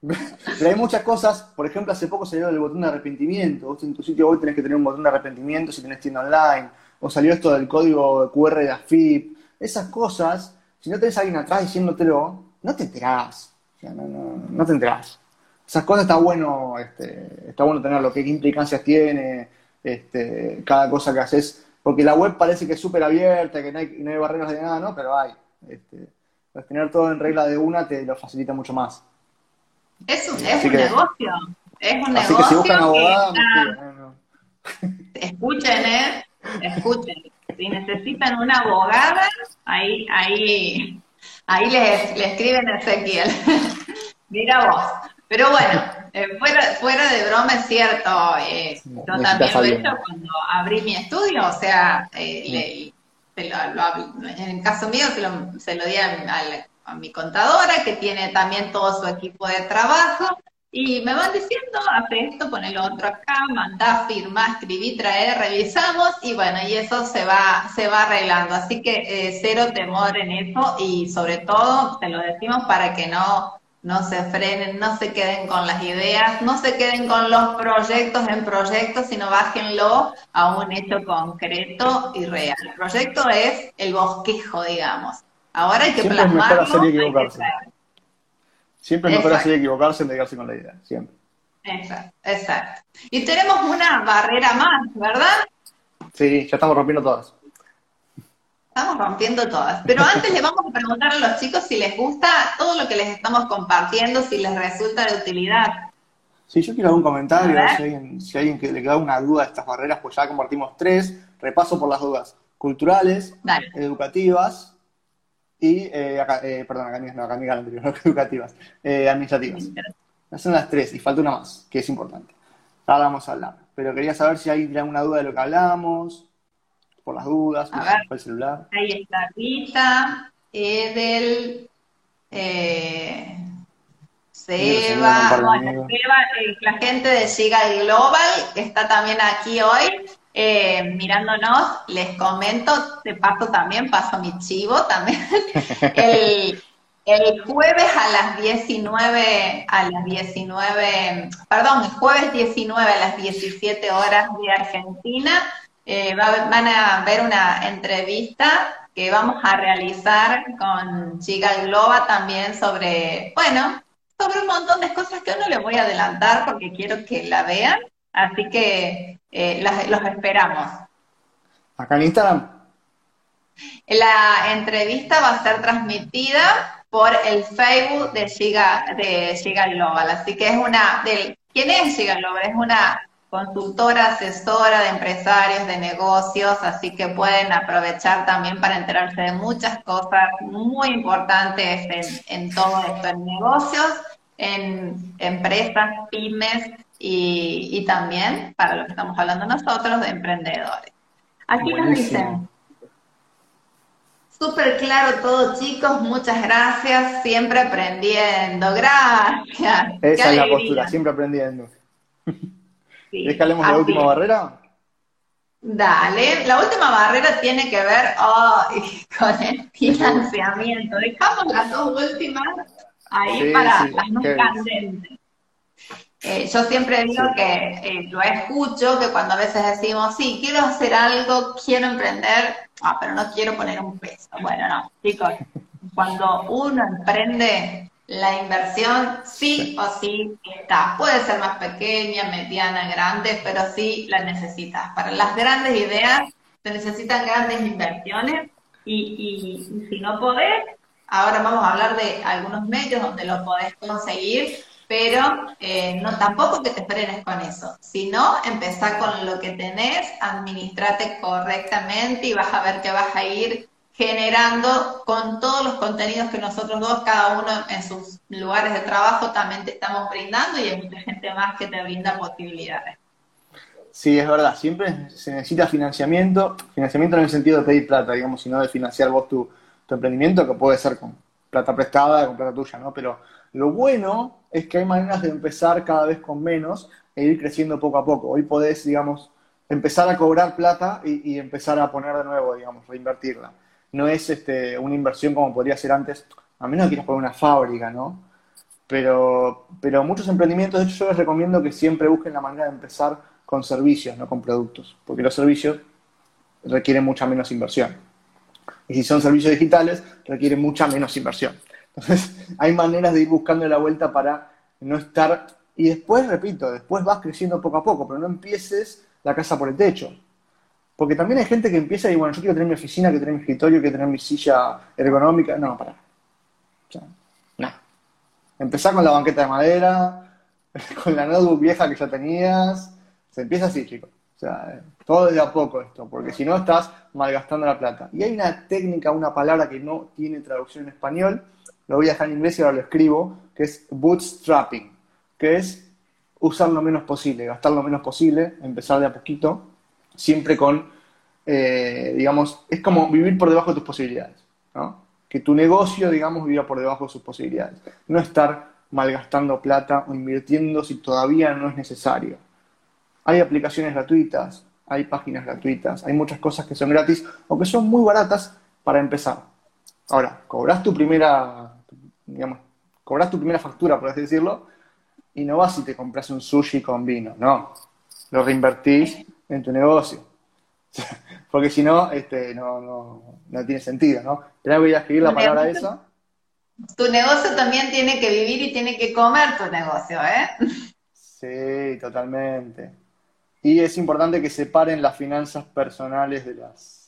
pero hay muchas cosas, por ejemplo, hace poco salió el botón de arrepentimiento. Vos en tu sitio web tenés que tener un botón de arrepentimiento si tenés tienda online. O salió esto del código QR de AFIP. Esas cosas, si no tenés a alguien atrás diciéndotelo, no te enterás. O sea, no, no, no te enterás esas cosas está bueno, este, está bueno tenerlo, qué implicancias tiene, este, cada cosa que haces, porque la web parece que es súper abierta, que no hay, no hay, barreras de nada, ¿no? Pero hay. Este, pues tener todo en regla de una te lo facilita mucho más. Es un, es un negocio. Es un así negocio. que si buscan abogada, escuchen, ¿eh? Escuchen. Si necesitan una abogada, ahí, ahí, ahí les, les escriben a Ezequiel. Mira vos. Pero bueno, eh, fuera, fuera de broma es cierto, eh, yo también lo he hecho cuando abrí mi estudio, o sea, eh, en el caso mío se lo, se lo di a, mi contadora, que tiene también todo su equipo de trabajo, y me van diciendo, hace esto, pon el otro acá, mandá, firma, escribí, trae, revisamos, y bueno, y eso se va, se va arreglando. Así que cero temor en eso, y sobre todo, te lo decimos para que no no se frenen, no se queden con las ideas, no se queden con los proyectos en proyectos, sino bájenlo a un hecho concreto y real. El proyecto es el bosquejo, digamos. Ahora hay que Siempre plasmarlo. Es mejor hacer equivocarse. Siempre es mejor hacer y equivocarse en quedarse con la idea. Siempre. Exacto, exacto. Y tenemos una barrera más, ¿verdad? Sí, ya estamos rompiendo todas. Estamos rompiendo todas. Pero antes le vamos a preguntar a los chicos si les gusta todo lo que les estamos compartiendo, si les resulta de utilidad. Sí, yo quiero algún comentario, si alguien, si alguien que le queda una duda de estas barreras, pues ya compartimos tres. Repaso por las dudas. Culturales, Dale. educativas y, eh, aca- eh, perdón, académicas, no, académicas educativas, eh, administrativas. Esas son las tres, y falta una más, que es importante. Ahora vamos a hablar. Pero quería saber si alguien tiene alguna duda de lo que hablamos, por las dudas, A ver. el celular. Ahí está Rita, Edel, eh, Seba, Seba, bueno, eh, la gente de Giga Global, que está también aquí hoy, eh, mirándonos, les comento, de paso también, paso mi chivo también, el, el jueves a las 19, a las 19, perdón, el jueves 19 a las 17 horas de Argentina, eh, va van a ver una entrevista que vamos a realizar con Chica Globa también sobre, bueno, sobre un montón de cosas que no les voy a adelantar porque quiero que la vean, así que eh, las- los esperamos. Acá en Instagram, La entrevista va a ser transmitida por el Facebook de Giga, de Giga Global, así que es una, del, ¿quién es Giga Global? Es una consultora, asesora de empresarios, de negocios, así que pueden aprovechar también para enterarse de muchas cosas muy importantes en, en todo esto, en negocios, en empresas, pymes y, y también, para lo que estamos hablando nosotros, de emprendedores. Aquí nos dicen, Súper claro todo, chicos. Muchas gracias. Siempre aprendiendo. Gracias. Esa es la postura, siempre aprendiendo. Sí, ¿Querés que hablemos de la última barrera? Dale. La última barrera tiene que ver con el financiamiento. Dejamos las dos últimas ahí Sí, para sí, las más candentes. Eh, yo siempre digo Sí. que eh, lo escucho, que cuando a veces decimos, sí, quiero hacer algo, quiero emprender, ah, pero no quiero poner un peso. Bueno, no, chicos, cuando uno emprende, la inversión sí o sí está. Puede ser más pequeña, mediana, grande, pero sí la necesitas. Para las grandes ideas se necesitan grandes inversiones y, y- y si no podés, ahora vamos a hablar de algunos medios donde lo podés conseguir, pero eh, no tampoco que te frenes con eso, sino empezar con lo que tenés, administrate correctamente y vas a ver que vas a ir generando con todos los contenidos que nosotros dos, cada uno en sus lugares de trabajo, también te estamos brindando y hay mucha gente más que te brinda posibilidades. Sí, es verdad, siempre se necesita financiamiento, financiamiento en el sentido de pedir plata, digamos, sino de financiar vos tu, tu emprendimiento, que puede ser con plata prestada, con plata tuya, ¿no? Pero lo bueno es que hay maneras de empezar cada vez con menos e ir creciendo poco a poco. Hoy podés, digamos, empezar a cobrar plata y, y empezar a poner de nuevo, digamos, reinvertirla. No es este, una inversión como podría ser antes, a menos que quieras poner una fábrica, ¿no? Pero, pero muchos emprendimientos, de hecho, yo les recomiendo que siempre busquen la manera de empezar con servicios, no con productos, porque los servicios requieren mucha menos inversión. Y si son servicios digitales, requieren mucha menos inversión. Entonces, hay maneras de ir buscando la vuelta para no estar... Y después, repito, después vas creciendo poco a poco, pero no empieces la casa por el techo. Porque también hay gente que empieza y, bueno, yo quiero tener mi oficina, quiero tener mi escritorio, quiero tener mi silla ergonómica. No, para. O sea, con la banqueta de madera, con la notebook vieja que ya tenías. Se empieza así, chicos. O sea, todo de a poco esto, porque si no estás malgastando la plata. Y hay una técnica, una palabra que no tiene traducción en español, lo voy a dejar en inglés y ahora lo escribo, que es bootstrapping, que es usar lo menos posible, gastar lo menos posible, empezar de a poquito, siempre con, eh, digamos, es como vivir por debajo de tus posibilidades, ¿no? Que tu negocio, digamos, viva por debajo de sus posibilidades. No estar malgastando plata o invirtiendo si todavía no es necesario. Hay aplicaciones gratuitas, hay páginas gratuitas, hay muchas cosas que son gratis o que son muy baratas para empezar. Ahora, cobras tu primera, digamos, cobras tu primera factura, por así decirlo, y no vas y te compras un sushi con vino, no. Lo reinvertís en tu negocio. Porque si no, este, no, no, no tiene sentido, ¿no? Pero voy a escribir la palabra esa. Tu negocio también tiene que vivir y tiene que comer tu negocio, ¿eh? Sí, totalmente. Y es importante que separen las finanzas personales de las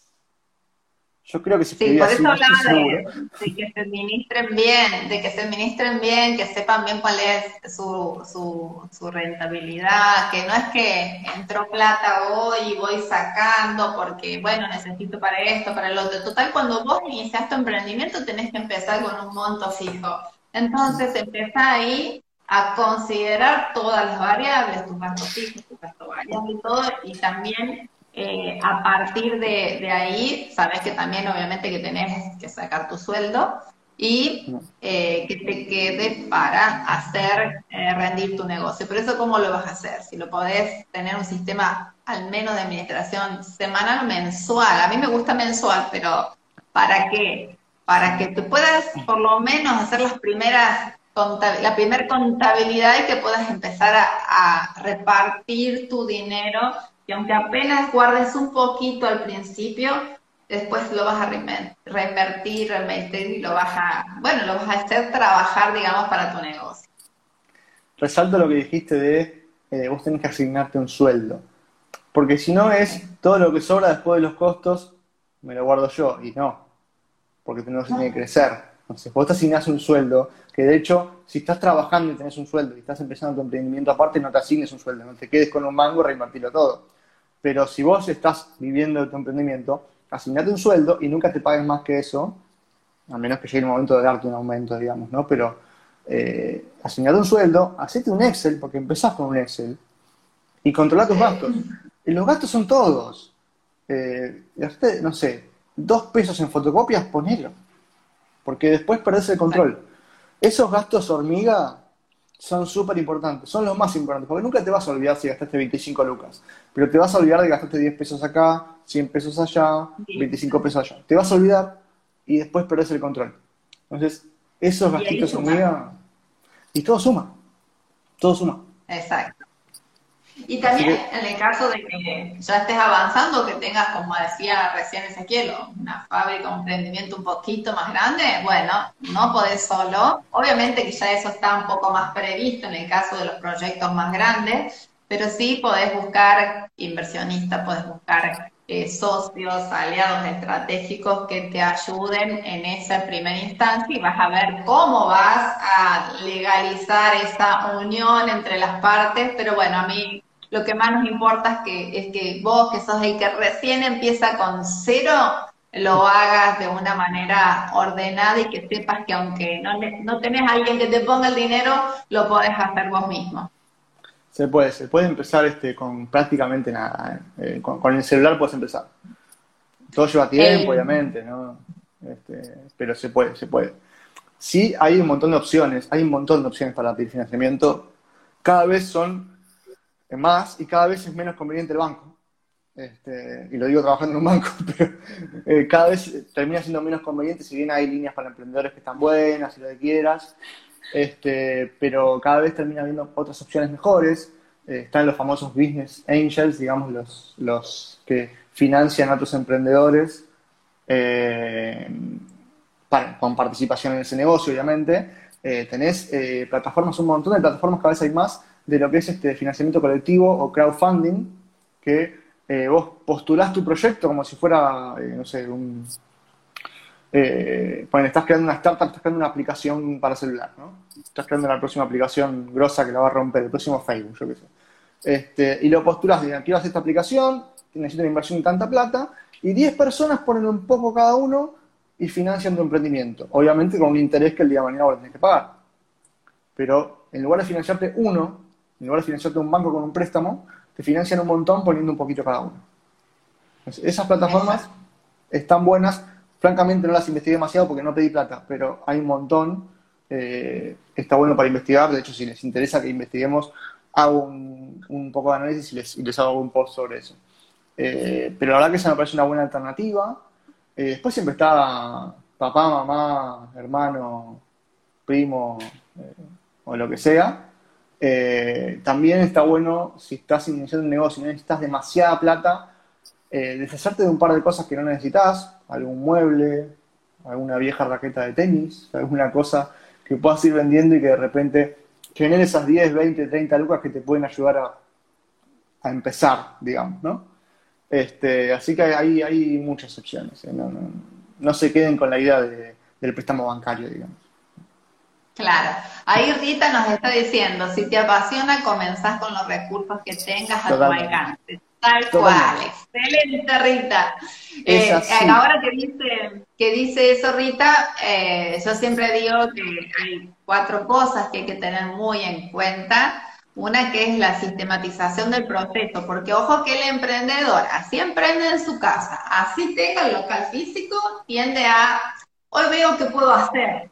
yo creo que se Sí, por eso hablaba de, que se administren bien, de que se administren bien, que sepan bien cuál es su, su, su, rentabilidad, que no es que entró plata hoy y voy sacando porque, bueno, necesito para esto, para el otro. Total, cuando vos inicias tu emprendimiento tenés que empezar con un monto fijo. Entonces, empezá ahí a considerar todas las variables, tus gastos fijos, tus gastos variables y todo, y también eh, a partir de, ahí, sabes que también obviamente que tenés que sacar tu sueldo y eh, que te quede para hacer eh, rendir tu negocio. Pero eso, ¿cómo lo vas a hacer? Si lo podés tener un sistema al menos de administración semanal o mensual. A mí me gusta mensual, pero ¿para qué? Para que tú puedas por lo menos hacer las primeras la primera contabilidad y que puedas empezar a repartir tu dinero y aunque apenas guardes un poquito al principio, después lo vas a reinvertir, reinvertir y lo vas a, bueno, lo vas a hacer trabajar, digamos, para tu negocio. Resalto lo que dijiste de eh, vos tenés que asignarte un sueldo. Porque si no es todo lo que sobra después de los costos, me lo guardo yo. Y no, porque negocio tiene que crecer. Entonces, vos te asignás un sueldo, que de hecho, si estás trabajando y tenés un sueldo y estás empezando tu emprendimiento aparte, no te asignes un sueldo, no te quedes con un mango y reinvertirlo todo. Pero si vos estás viviendo de tu emprendimiento, asignate un sueldo y nunca te pagues más que eso, a menos que llegue el momento de darte un aumento, digamos, ¿no? Pero eh, asignate un sueldo, hacete un Excel, porque empezás con un Excel, y controla tus gastos. Y los gastos son todos. Eh, no sé, dos pesos en fotocopias, ponelo. Porque después perdés el control. Esos gastos hormiga son súper importantes, son los más importantes, porque nunca te vas a olvidar si gastaste 25 lucas, pero te vas a olvidar de gastaste 10 pesos acá, 100 pesos allá, 25 pesos allá. Te vas a olvidar y después perdés el control. Entonces, esos gastitos hormiga, y todo suma, todo suma. Exacto. Y también en el caso de que ya estés avanzando, que tengas, como decía recién Ezequiel, una fábrica, un emprendimiento un poquito más grande, bueno, no podés solo. Obviamente que ya eso está un poco más previsto en el caso de los proyectos más grandes, pero sí podés buscar inversionistas, podés buscar eh, socios, aliados estratégicos que te ayuden en esa primera instancia y vas a ver cómo vas a legalizar esa unión entre las partes, pero bueno, a mí lo que más nos importa es que, es que vos, que sos el que recién empieza con cero, lo hagas de una manera ordenada y que sepas que aunque no, no tenés a alguien que te ponga el dinero, lo podés hacer vos mismo. Se puede, se puede empezar este, con prácticamente nada. ¿eh? Eh, con, el celular puedes empezar. Todo lleva tiempo, obviamente, ¿no? Este, pero se puede, se puede. Sí, hay un montón de opciones, hay un montón de opciones para pedir financiamiento. Cada vez son más y cada vez es menos conveniente el banco. Este, y lo digo trabajando en un banco, pero eh, cada vez termina siendo menos conveniente, si bien hay líneas para emprendedores que están buenas y lo que quieras, este, pero cada vez termina habiendo otras opciones mejores. Eh, están los famosos business angels, digamos, los, los que financian a tus emprendedores eh, con participación en ese negocio, obviamente. tenés plataformas, un montón de plataformas, cada vez hay más, de lo que es este financiamiento colectivo o crowdfunding, que eh, vos postulás tu proyecto como si fuera, eh, no sé, un... Eh, bueno, estás creando una startup, estás creando una aplicación para celular, ¿no? Estás creando la próxima aplicación grosa que la va a romper, el próximo Facebook, yo qué sé. Este, y lo postulas, digan, quiero hacer esta aplicación, necesito una inversión de tanta plata, y 10 personas ponen un poco cada uno y financian tu emprendimiento. Obviamente con un interés que el día de mañana vos tenés que pagar. Pero en lugar de financiarte uno, en lugar de financiarte un banco con un préstamo, te financian un montón poniendo un poquito cada uno. esas plataformas están buenas, francamente no las investigué demasiado porque no pedí plata, pero hay un montón, eh, está bueno para investigar, de hecho si les interesa que investiguemos, hago un, poco de análisis y les, hago un post sobre eso. Eh, pero la verdad que esa me parece una buena alternativa. Eh, después siempre está papá, mamá, hermano, primo, eh, o lo que sea. Eh, también está bueno, si estás iniciando un negocio y necesitas demasiada plata, eh, deshacerte de un par de cosas que no necesitas, algún mueble, alguna vieja raqueta de tenis, alguna cosa que puedas ir vendiendo y que de repente genere esas 10, 20, 30 lucas que te pueden ayudar a, empezar, digamos, ¿no? Este, así que hay, hay muchas opciones. ¿eh? No, no, no, se queden con la idea de, del préstamo bancario, digamos. Claro. Ahí Rita nos está diciendo, si te apasiona, comenzás con los recursos que tengas a tu alcance. Tal cual. Excelente, Rita. Eh, ahora que dice, que dice eso, Rita, eh, yo siempre digo que hay cuatro cosas que hay que tener muy en cuenta. Una que es la sistematización del proceso, porque ojo que el emprendedor, así emprende en su casa, así tenga el local físico, tiende a, hoy veo qué puedo hacer,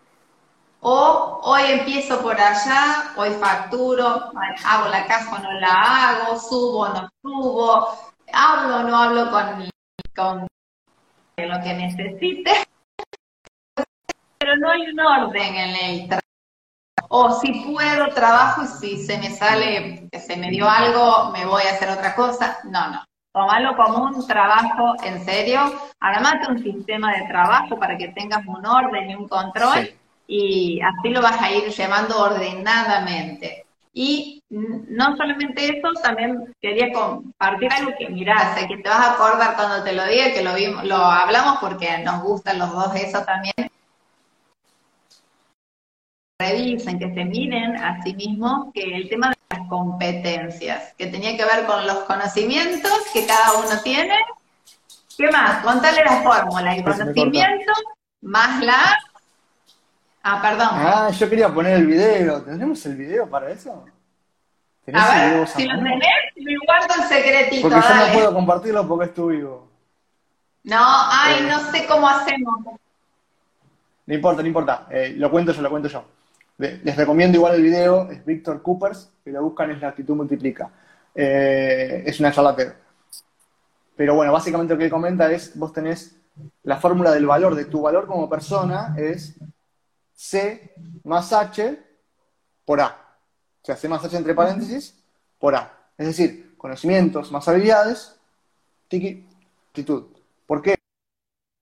o hoy empiezo por allá, hoy facturo, hago la caja o no la hago, subo o no subo, hablo o no hablo con, con lo que necesite, pero no hay un orden en el trabajo. O si puedo, trabajo y si se me sale, que se me dio algo, me voy a hacer otra cosa. No, no. Tómalo como un trabajo en serio. Además, un sistema de trabajo para que tengas un orden y un control y así lo vas a ir llevando ordenadamente. Y no solamente eso, también quería compartir algo que mirá, sé que te vas a acordar cuando te lo diga, que lo, vimos, lo hablamos porque nos gustan los dos eso también. Revisen, que se miren a sí mismos que el tema de las competencias, que tenía que ver con los conocimientos que cada uno tiene. ¿Qué más? Contale la fórmula, el conocimiento más la Ah, perdón. Ah, yo quería poner el video. ¿Tendremos el video para eso? a ver, si lo tenés, me guardo el secretito. Porque yo no puedo compartirlo porque es tu vivo. No, ay, eh. no sé cómo hacemos. No importa, no importa. Eh, lo cuento yo, lo cuento yo. Les recomiendo igual el video, es Víctor Coopers, que lo buscan es la actitud multiplica. Eh, es una charla Pero bueno, básicamente lo que comenta es, vos tenés la fórmula del valor, de tu valor como persona, es C más H por A. O sea, C más H entre paréntesis por A. Es decir, conocimientos más habilidades, tiki, actitud. ¿Por qué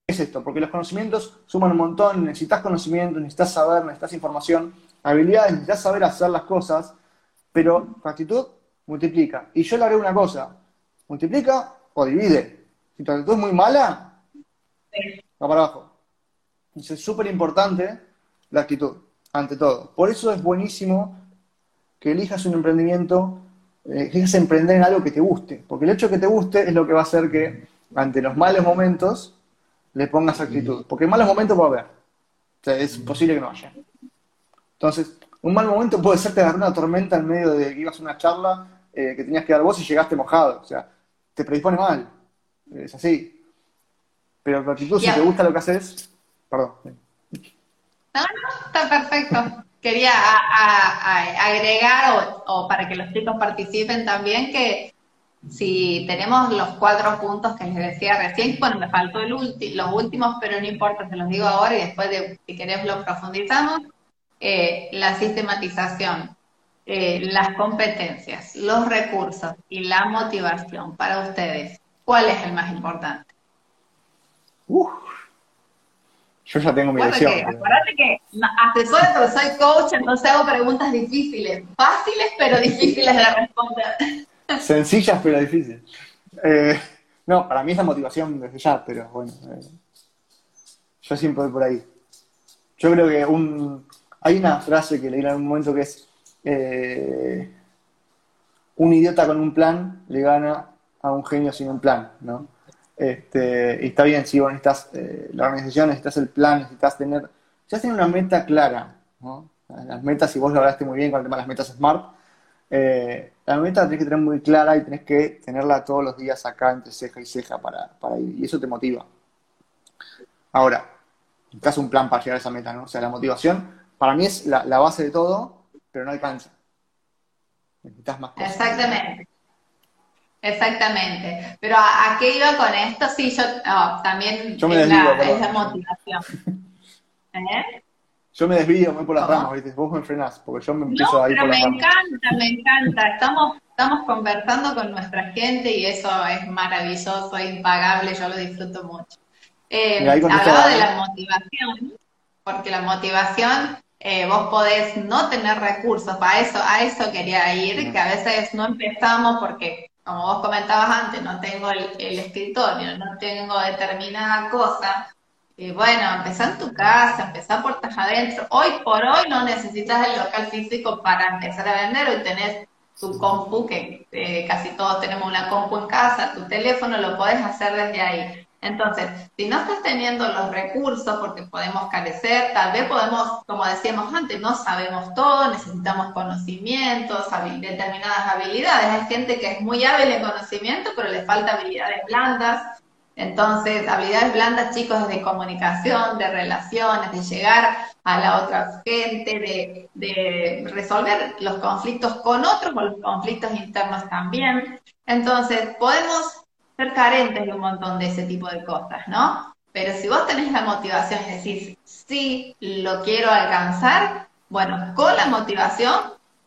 es esto? Porque los conocimientos suman un montón, necesitas conocimiento, necesitas saber, necesitas información, habilidades, necesitas saber hacer las cosas, pero tu actitud multiplica. Y yo le haré una cosa, multiplica o divide. Si tu actitud es muy mala, va para abajo. Entonces es súper importante la actitud, ante todo. Por eso es buenísimo que elijas un emprendimiento, eh, elijas emprender en algo que te guste, porque el hecho de que te guste es lo que va a hacer que ante los malos momentos le pongas actitud, porque malos momentos va a haber, o sea, es posible que no haya. Entonces, un mal momento puede ser te agarrar una tormenta en medio de que ibas a una charla eh, que tenías que dar vos y llegaste mojado, o sea, te predispone mal, es así. Pero la actitud, si te gusta lo que haces, perdón. No, no, está perfecto. Quería agregar, o, para que los chicos participen también, que si tenemos los cuatro puntos que les decía recién, bueno, me faltó el los últimos, pero no importa, se los digo ahora y después, de, si querés, los profundizamos. Eh, la sistematización, eh, las competencias, los recursos y la motivación para ustedes, ¿cuál es el más importante? Yo ya tengo mi visión. Acuérdate que asesor, pero soy coach, entonces hago preguntas difíciles. Fáciles, pero difíciles de responder. Sencillas, pero difíciles. Eh, no, para mí es la motivación desde ya, pero bueno. Eh, yo siempre voy por ahí. Yo creo que un, hay una frase que leí en algún momento que es eh, un idiota con un plan le gana a un genio sin un plan, ¿no? Este, y está bien, si vos necesitas eh, la organización, necesitas el plan, necesitas tener, necesitas tener una meta clara, Las metas, si vos lo hablaste muy bien con el tema de las metas SMART, eh, la meta la tenés que tener muy clara y tenés que tenerla todos los días acá entre ceja y ceja para, para ir, y eso te motiva. Ahora, necesitas un plan para llegar a esa meta, ¿no? O sea, la motivación para mí es la, la base de todo, pero no alcanza. Necesitas más cosas. Exactamente. Exactamente. Pero ¿a, qué iba con esto? Sí, yo también es, la, motivación. ¿Eh? yo me desvío, me voy por las ramas, ¿viste? Vos me frenás, porque yo me empiezo a ir pero por las me ramas. encanta, me encanta. Estamos, estamos conversando con nuestra gente y eso es maravilloso, impagable, yo lo disfruto mucho. Eh, hablaba de la motivación, porque la motivación, eh, vos podés no tener recursos, a eso, a eso quería ir, que a veces no empezamos porque, como vos comentabas antes, no tengo el, escritorio, no tengo determinada cosa. Y bueno, empezá en tu casa, empezá puertas adentro. Hoy por hoy no necesitas el local físico para empezar a vender. Hoy tenés tu compu, que eh, casi todos tenemos una compu en casa, tu teléfono, lo podés hacer desde ahí. Entonces, si no estás teniendo los recursos, porque podemos carecer, tal vez podemos, como decíamos antes, no sabemos todo, necesitamos conocimientos, determinadas habilidades. Hay gente que es muy hábil en conocimiento, pero le falta habilidades blandas. Entonces, habilidades blandas, chicos, de comunicación, de relaciones, de llegar a la otra gente, de, de resolver los conflictos con otros o los conflictos internos también. Entonces, podemos ser carentes de un montón de ese tipo de cosas, ¿no? Pero si vos tenés la motivación y decís, sí, lo quiero alcanzar, bueno, con la motivación,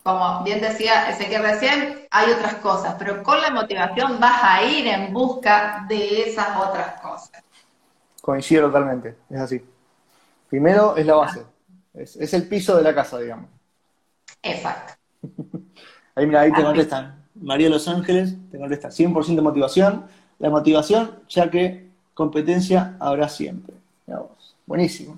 como bien decía Ezequiel recién, hay otras cosas, pero con la motivación vas a ir en busca de esas otras cosas. Coincido totalmente, es así. Primero es la base, es, es el piso de la casa, digamos. Exacto. Ahí mira, ahí te contestan. María Los Ángeles te contesta 100% motivación. La motivación, ya que competencia habrá siempre. Buenísimo.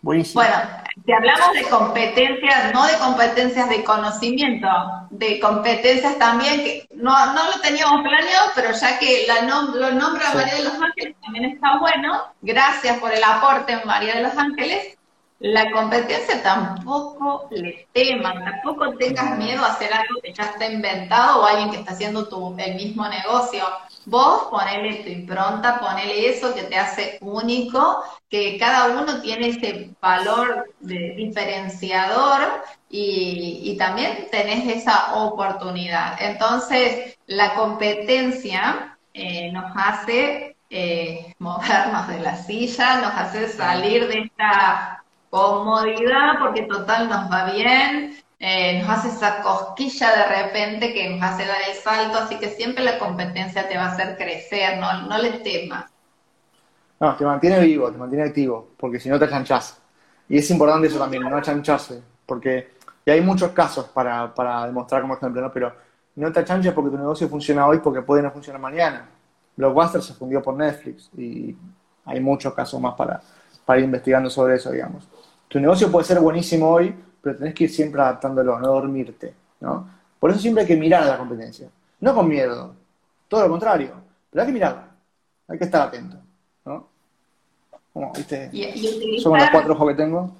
Buenísimo. Bueno, si hablamos de competencias, no de competencias de conocimiento, de competencias también que no, no lo teníamos planeado, pero ya que la nom- lo nombra Sí. María de los Ángeles también está bueno. Gracias por el aporte, María de los Ángeles. La competencia tampoco le teman, tampoco tengas miedo a hacer algo que ya está inventado o alguien que está haciendo tu, el mismo negocio. Vos ponele tu impronta, ponele eso que te hace único, que cada uno tiene ese valor de diferenciador y, y también tenés esa oportunidad. Entonces, la competencia eh, nos hace eh, movernos de la silla, nos hace salir de esta comodidad porque total nos va bien, eh, nos hace esa cosquilla de repente que nos hace dar el salto, así que siempre la competencia te va a hacer crecer, no, no le temas. No, te mantiene vivo, te mantiene activo, porque si no te achanchás. Y es importante eso también, no achancharse, porque y hay muchos casos para, para demostrar como ejemplo, ¿no? Pero no te achanches porque tu negocio funciona hoy porque puede no funcionar mañana. Blockbuster se fundió por Netflix y hay muchos casos más para, para ir investigando sobre eso, digamos. Tu negocio puede ser buenísimo hoy, pero tenés que ir siempre adaptándolo, no dormirte, ¿no? Por eso siempre hay que mirar a la competencia. No con miedo, todo lo contrario, pero hay que mirarla, hay que estar atento, ¿no? Como, ¿viste? Y, y Son los utilizar, cuatro ojos que tengo.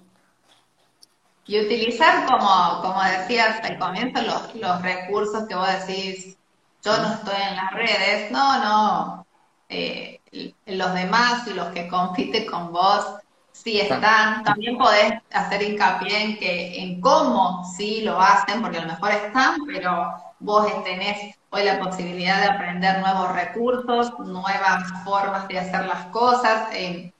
y utilizar como, como decías al comienzo, los, los recursos que vos decís, yo no estoy en las redes, no, no, eh, los demás, los que compiten con vos, sí están. También podés hacer hincapié en que en cómo sí lo hacen, porque a lo mejor están, pero vos tenés hoy la posibilidad de aprender nuevos recursos, nuevas formas de hacer las cosas. En,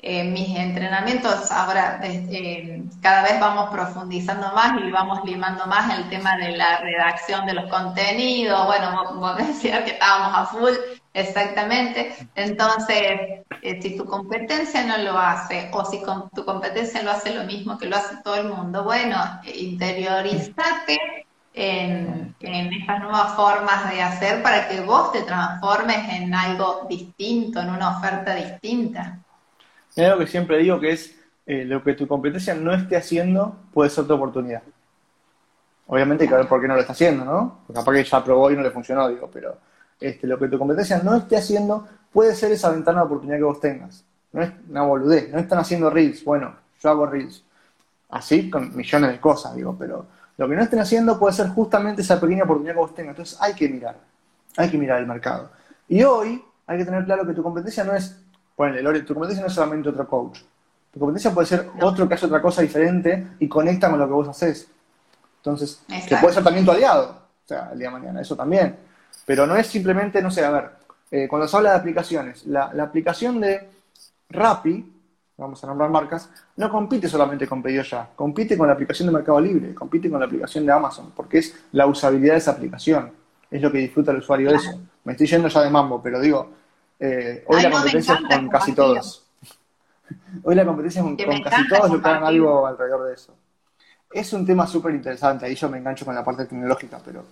en mis entrenamientos ahora eh, cada vez vamos profundizando más y vamos limando más el tema de la redacción de los contenidos. Bueno, vos, vos decías que estábamos a full, exactamente. Entonces, eh, si tu competencia no lo hace, o si con, tu competencia lo hace lo mismo que lo hace todo el mundo, bueno, interiorízate en, en estas nuevas formas de hacer para que vos te transformes en algo distinto, en una oferta distinta. Hay algo que siempre digo que es eh, lo que tu competencia no esté haciendo puede ser tu oportunidad. Obviamente hay que ver por qué no lo está haciendo, ¿no? Porque capaz que ya probó y no le funcionó, digo, pero este, lo que tu competencia no esté haciendo puede ser esa ventana de oportunidad que vos tengas. No es una boludez, no están haciendo reels, bueno, yo hago reels. Así con millones de cosas, digo, pero lo que no estén haciendo puede ser justamente esa pequeña oportunidad que vos tengas. Entonces hay que mirar, hay que mirar el mercado. Y hoy hay que tener claro que tu competencia no es, ponele, Lore, tu competencia no es solamente otro coach. Tu competencia puede ser otro que hace otra cosa diferente y conecta con lo que vos haces. Entonces, que puede ser también tu aliado, o sea, el día de mañana, eso también. Pero no es simplemente, no sé, a ver, eh, cuando se habla de aplicaciones, la, la aplicación de Rappi vamos a nombrar marcas, no compite solamente con Pedido Ya, compite con la aplicación de Mercado Libre, compite con la aplicación de Amazon, porque es la usabilidad de esa aplicación, es lo que disfruta el usuario de eso. Me estoy yendo ya de mambo, pero digo, eh, hoy la competencia es con casi todos. hoy la competencia es con, casi todos lo que hagan algo alrededor de eso. Es un tema súper interesante, ahí yo me engancho con la parte tecnológica, pero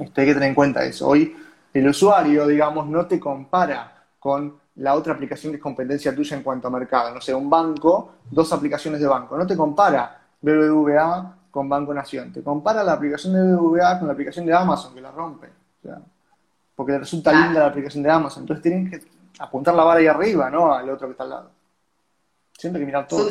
este, hay que tener en cuenta eso. Hoy el usuario, digamos, no te compara con la otra aplicación que es competencia tuya en cuanto a mercado. No sé, un banco, dos aplicaciones de banco. No te compara BBVA con Banco Nación. Te compara la aplicación de BBVA con la aplicación de Amazon, que la rompe. porque le resulta linda la aplicación de Amazon. Entonces tienen que apuntar la vara ahí arriba, ¿no? Al otro que está al lado. Siempre que mirar todo.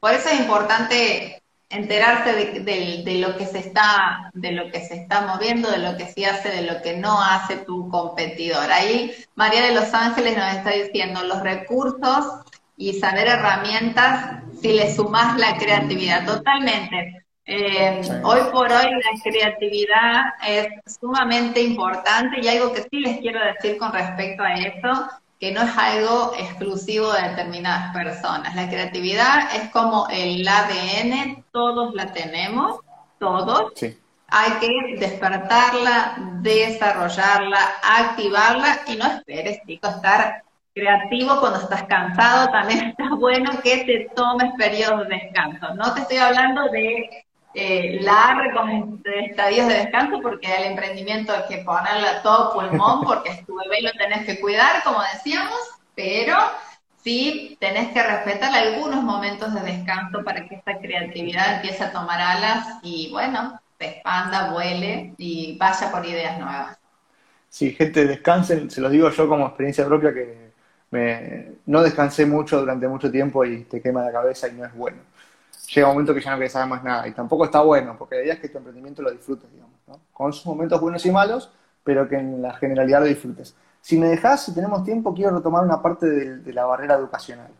Por eso es importante enterarse de, lo que se está, de lo que se está moviendo, de lo que sí hace, de lo que no hace tu competidor. Ahí María de Los Ángeles nos está diciendo los recursos y saber herramientas si le sumas la creatividad. Totalmente. Eh, hoy por hoy la creatividad es sumamente importante y algo que sí les quiero decir con respecto a eso que no es algo exclusivo de determinadas personas. La creatividad es como el ADN, todos la tenemos, todos. Hay que despertarla, desarrollarla, activarla y no esperes, chicos, estar creativo cuando estás cansado. También está bueno que te tomes periodos de descanso. No te estoy hablando de eh, largos estadios de descanso porque el emprendimiento hay que ponerle a todo pulmón porque tu bebé lo tenés que cuidar, como decíamos, pero sí tenés que respetar algunos momentos de descanso para que esta creatividad empiece a tomar alas y bueno, se expanda, vuele y vaya por ideas nuevas. Sí, gente, descansen, se los digo yo como experiencia propia que me, no descansé mucho durante mucho tiempo y te quema la cabeza y no es bueno llega un momento que ya no quieres saber más nada. Y tampoco está bueno, porque la idea es que tu emprendimiento lo disfrutes, digamos, ¿no? Con sus momentos buenos y malos, pero que en la generalidad lo disfrutes. Si me dejas, si tenemos tiempo, quiero retomar una parte de, la barrera educacional.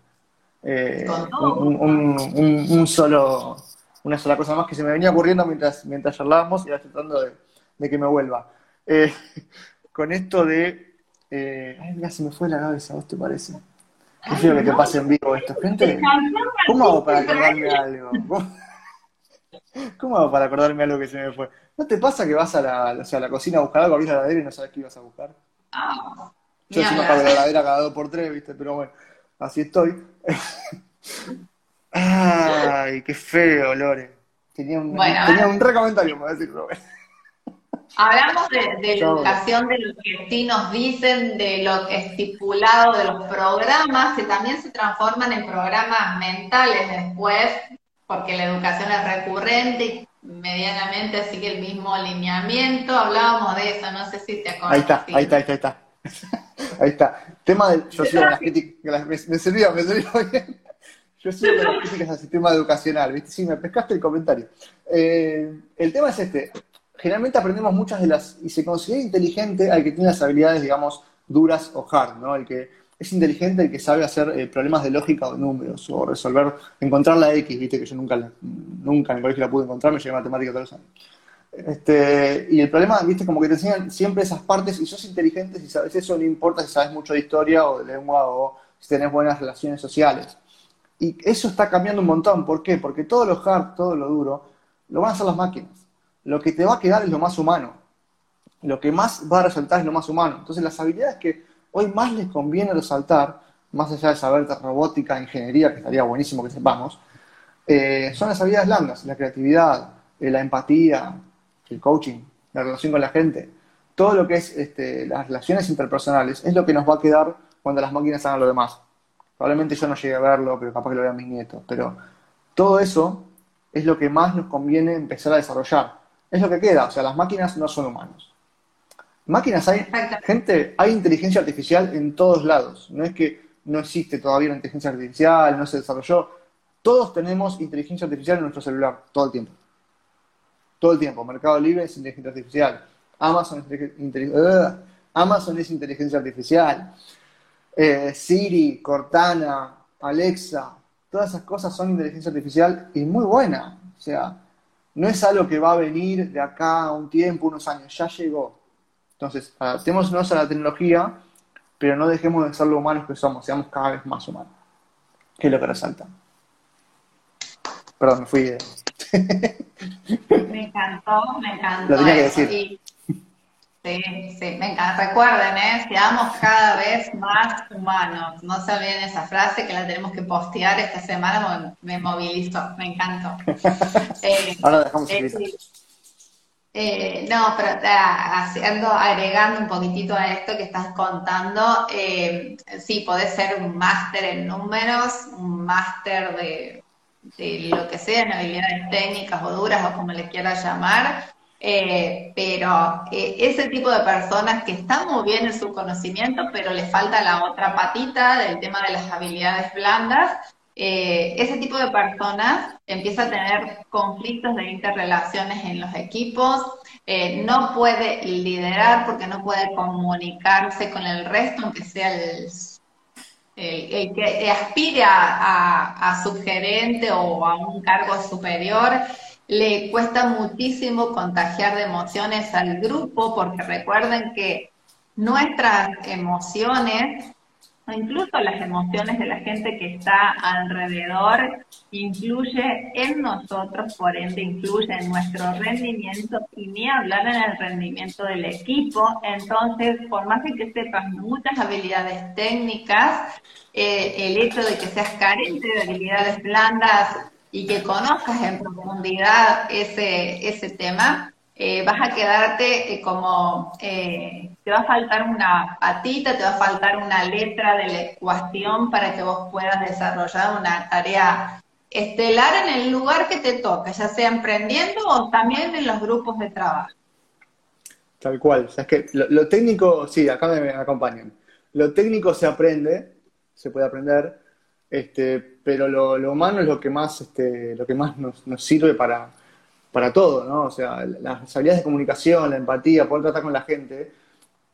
Eh, un, solo, una sola cosa más que se me venía ocurriendo mientras, mientras charlábamos y ahora tratando de, que me vuelva. Eh, con esto de... Eh, ay, mira, se me fue la cabeza, ¿vos te parece? Feo que pase en vivo esto. Gente, ¿cómo hago para acordarme algo? ¿Cómo hago para acordarme algo que se me fue? ¿No te pasa que vas a la, o sea, a la cocina a buscar algo, abrís la heladera y no sabes qué ibas a buscar? Ah, Yo sí me apago la heladera cada dos por tres, ¿viste? Pero bueno, así estoy. Ay, qué feo, Lore. Tenía un, tenía un para decir, Robert. Hablamos de, educación, de lo que sí nos dicen, de lo que estipulado de los programas, que también se transforman en programas mentales después, porque la educación es recurrente y medianamente sigue el mismo alineamiento. Hablábamos de eso, no sé si te acuerdas. Ahí está, ahí está, ahí está, ahí está. ahí está. Tema de, yo sigo las críticas, me, me sirvió, me sirvió bien. Yo sigo las críticas al sistema educacional, ¿viste? Sí, me pescaste el comentario. Eh, el tema es este generalmente aprendemos muchas de las, y se considera inteligente al que tiene las habilidades, digamos, duras o hard, ¿no? El que es inteligente, el que sabe hacer eh, problemas de lógica o números, o resolver, encontrar la X, viste que yo nunca, nunca en el colegio la pude encontrar, me llevé matemática todos los años. Este, y el problema, viste, como que te enseñan siempre esas partes y sos inteligente si sabes eso, no importa si sabes mucho de historia o de lengua o si tenés buenas relaciones sociales. Y eso está cambiando un montón. ¿Por qué? Porque todo lo hard, todo lo duro, lo van a hacer las máquinas lo que te va a quedar es lo más humano. Lo que más va a resaltar es lo más humano. Entonces las habilidades que hoy más les conviene resaltar, más allá de saber robótica, ingeniería, que estaría buenísimo que sepamos, eh, son las habilidades blandas, la creatividad, eh, la empatía, el coaching, la relación con la gente. Todo lo que es este, las relaciones interpersonales es lo que nos va a quedar cuando las máquinas hagan lo demás. Probablemente yo no llegue a verlo, pero capaz que lo vean mis nietos. Pero todo eso es lo que más nos conviene empezar a desarrollar es lo que queda. O sea, las máquinas no son humanos. Máquinas hay, gente, hay inteligencia artificial en todos lados. No es que no existe todavía una inteligencia artificial, no se desarrolló. Todos tenemos inteligencia artificial en nuestro celular, todo el tiempo. Todo el tiempo. Mercado Libre es inteligencia artificial. Amazon es, Amazon es inteligencia artificial. Eh, Siri, Cortana, Alexa, todas esas cosas son inteligencia artificial y muy buena. O sea, no es algo que va a venir de acá a un tiempo, unos años, ya llegó. Entonces, adaptémonos a la tecnología, pero no dejemos de ser lo humanos que somos, seamos cada vez más humanos, que es lo que resalta. Perdón, me fui de... me encantó, me encantó. Lo tenía que decir. Sí, sí, me encanta. Recuerden, ¿eh? seamos cada vez más humanos. No se olviden esa frase que la tenemos que postear esta semana, me movilizó, me encantó. Eh, Ahora dejamos eh, eh, no, pero haciendo, agregando un poquitito a esto que estás contando, eh, sí, podés ser un máster en números, un máster de, de, lo que sea, en habilidades técnicas o duras o como le quieras llamar, eh, pero eh, ese tipo de personas que están muy bien en su conocimiento, pero le falta la otra patita del tema de las habilidades blandas, eh, ese tipo de personas empieza a tener conflictos de interrelaciones en los equipos, no puede liderar porque no puede comunicarse con el resto, aunque sea el, que aspire a, a subgerente o a un cargo superior le cuesta muchísimo contagiar de emociones al grupo, porque recuerden que nuestras emociones, o incluso las emociones de la gente que está alrededor, influye en nosotros, por ende influye en nuestro rendimiento y ni hablar en el rendimiento del equipo. Entonces, por más que sepas muchas habilidades técnicas, eh, el hecho de que seas carente de habilidades blandas y que conozcas en profundidad ese, ese tema, eh, vas a quedarte eh, como, eh, te va a faltar una patita, te va a faltar una letra de la ecuación para que vos puedas desarrollar una tarea estelar en el lugar que te toca, ya sea emprendiendo o también en los grupos de trabajo. Tal cual, o sea, es que lo, técnico, sí, acá me acompañan. Lo técnico se aprende, se puede aprender, este, pero lo, lo, humano es lo que más, este, lo que más nos, nos sirve para, para todo, ¿no? O sea, las habilidades de comunicación, la empatía, poder tratar con la gente,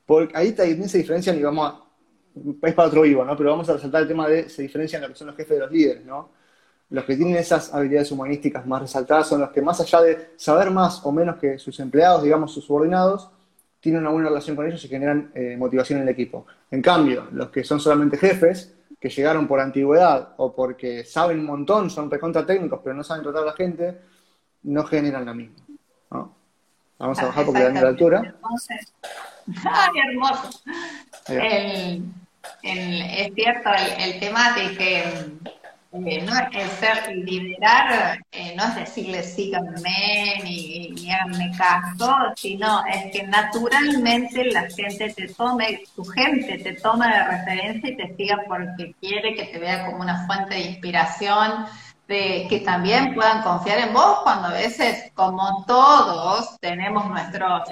porque ahí también se diferencian y vamos a, es para otro vivo, ¿no? Pero vamos a resaltar el tema de, se diferencian lo que son los jefes de los líderes, ¿no? Los que tienen esas habilidades humanísticas más resaltadas son los que más allá de saber más o menos que sus empleados, digamos, sus subordinados, tienen una buena relación con ellos y generan eh, motivación en el equipo. En cambio, los que son solamente jefes, que llegaron por antigüedad o porque saben un montón, son recontra técnicos, pero no saben tratar a la gente, no generan la misma. Vamos a bajar porque dan la altura. ¡Ay, hermoso! El, es cierto, el tema de que eh, no es ser liderar, eh, no es decirle síganme ni, ni háganme caso, sino es que naturalmente la gente te tome, tu gente te toma de referencia y te siga porque quiere que te vea como una fuente de inspiración, de que también puedan confiar en vos cuando a veces, como todos, tenemos nuestros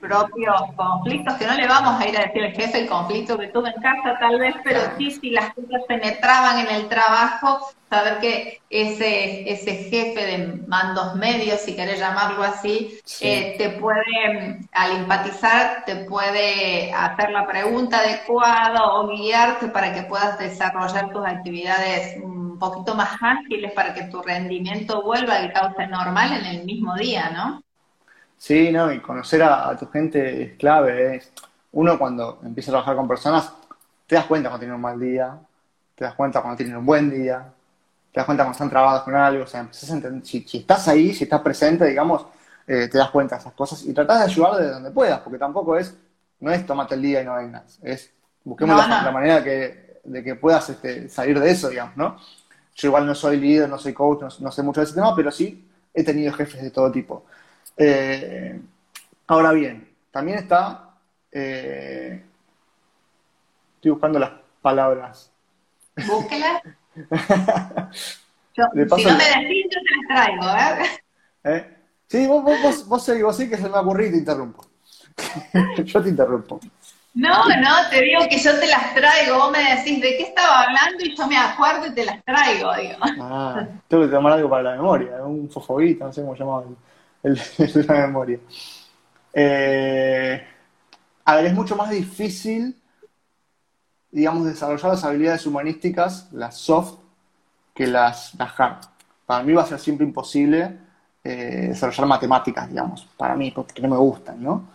propios conflictos, que no le vamos a ir a decir al jefe el conflicto que tuve en casa tal vez, pero sí si las cosas penetraban en el trabajo, saber que ese, ese jefe de mandos medios, si querés llamarlo así, eh, te puede, al empatizar, te puede hacer la pregunta adecuada o guiarte para que puedas desarrollar tus actividades poquito más ágiles para que tu rendimiento vuelva al cauce normal en el mismo día, ¿no? Sí, no, y conocer a, tu gente es clave. Uno cuando empieza a trabajar con personas, te das cuenta cuando tienen un mal día, te das cuenta cuando tienen un buen día, te das cuenta cuando están trabados con algo, o sea, si, estás ahí, si estás presente, digamos, eh, te das cuenta de esas cosas y tratás de ayudar de donde puedas, porque tampoco es, no es tomate el día y no vengas, es busquemos la, manera de que puedas este, salir de eso, digamos, ¿no? Yo igual no soy líder, no soy coach, no, sé mucho de ese tema, pero sí he tenido jefes de todo tipo. Eh, ahora bien, también está... Eh, estoy buscando las palabras. Búsquelas. si no me decís, yo te las traigo, ¿eh? ¿Eh? Sí, vos, vos, vos, vos, vos sí que se me ocurrió y te interrumpo. yo te interrumpo. No, no, te digo que yo te las traigo. Vos me decís de qué estaba hablando y yo me acuerdo y te las traigo, digo. Ah, tengo que tomar algo para la memoria, un fofobito, no sé cómo llamaba el, la memoria. Eh, a ver, es mucho más difícil, digamos, desarrollar las habilidades humanísticas, las soft, que las, las hard. Para mí va a ser siempre imposible eh, desarrollar matemáticas, digamos, para mí, porque no me gustan, ¿no?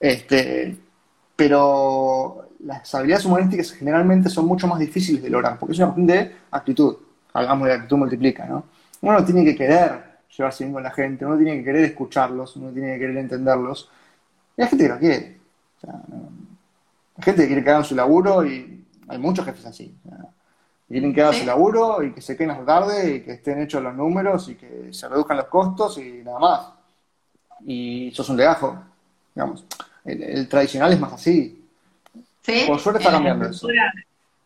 Este, pero las habilidades humanísticas generalmente son mucho más difíciles de lograr, porque es una cuestión de actitud. Hablamos de actitud multiplica, ¿no? Uno tiene que querer llevarse bien con la gente, uno tiene que querer escucharlos, uno tiene que querer entenderlos. Y hay gente que lo quiere. O sea, hay gente que quiere que hagan su laburo y hay muchos jefes así. quieren que hagan su laburo y que se queden hasta tarde y que estén hechos los números y que se reduzcan los costos y nada más. Y eso es un legajo, digamos. El, tradicional es más así. Sí, Por suerte está cambiando eso.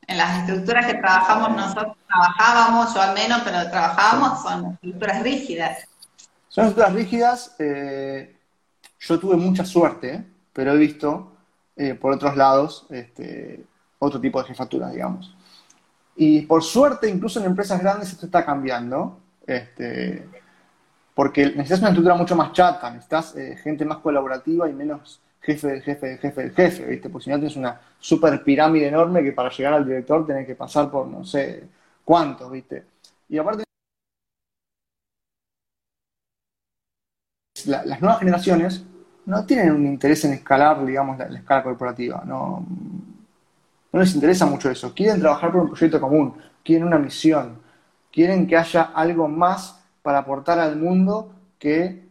En las estructuras que trabajamos nosotros, trabajábamos, yo al menos, pero trabajábamos, son estructuras rígidas. Son estructuras rígidas. Eh, yo tuve mucha suerte, pero he visto eh, por otros lados este, otro tipo de jefaturas, digamos. Y por suerte, incluso en empresas grandes esto está cambiando. Este, porque necesitas una estructura mucho más chata, necesitas eh, gente más colaborativa y menos jefe jefe jefe jefe, ¿viste? Porque si no tienes una super pirámide enorme que para llegar al director tenés que pasar por no sé cuántos, ¿viste? Y aparte las nuevas generaciones no tienen un interés en escalar, digamos, la, escala corporativa, no, no les interesa mucho eso, quieren trabajar por un proyecto común, quieren una misión, quieren que haya algo más para aportar al mundo que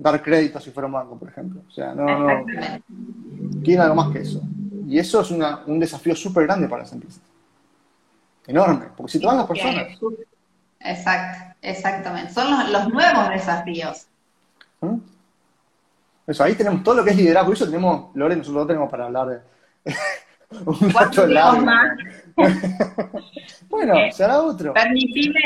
dar crédito si fuera un banco, por ejemplo. O sea, no, no. Quieren algo más que eso. Y eso es un desafío súper grande para las empresas. Enorme, porque si todas las personas. Exacto, exactamente. Son los, nuevos desafíos. ¿Mm? Eso, ahí tenemos todo lo que es liderazgo. Por eso tenemos, Lore, nosotros tenemos para hablar de un rato largo. bueno, eh, será otro. Permitime,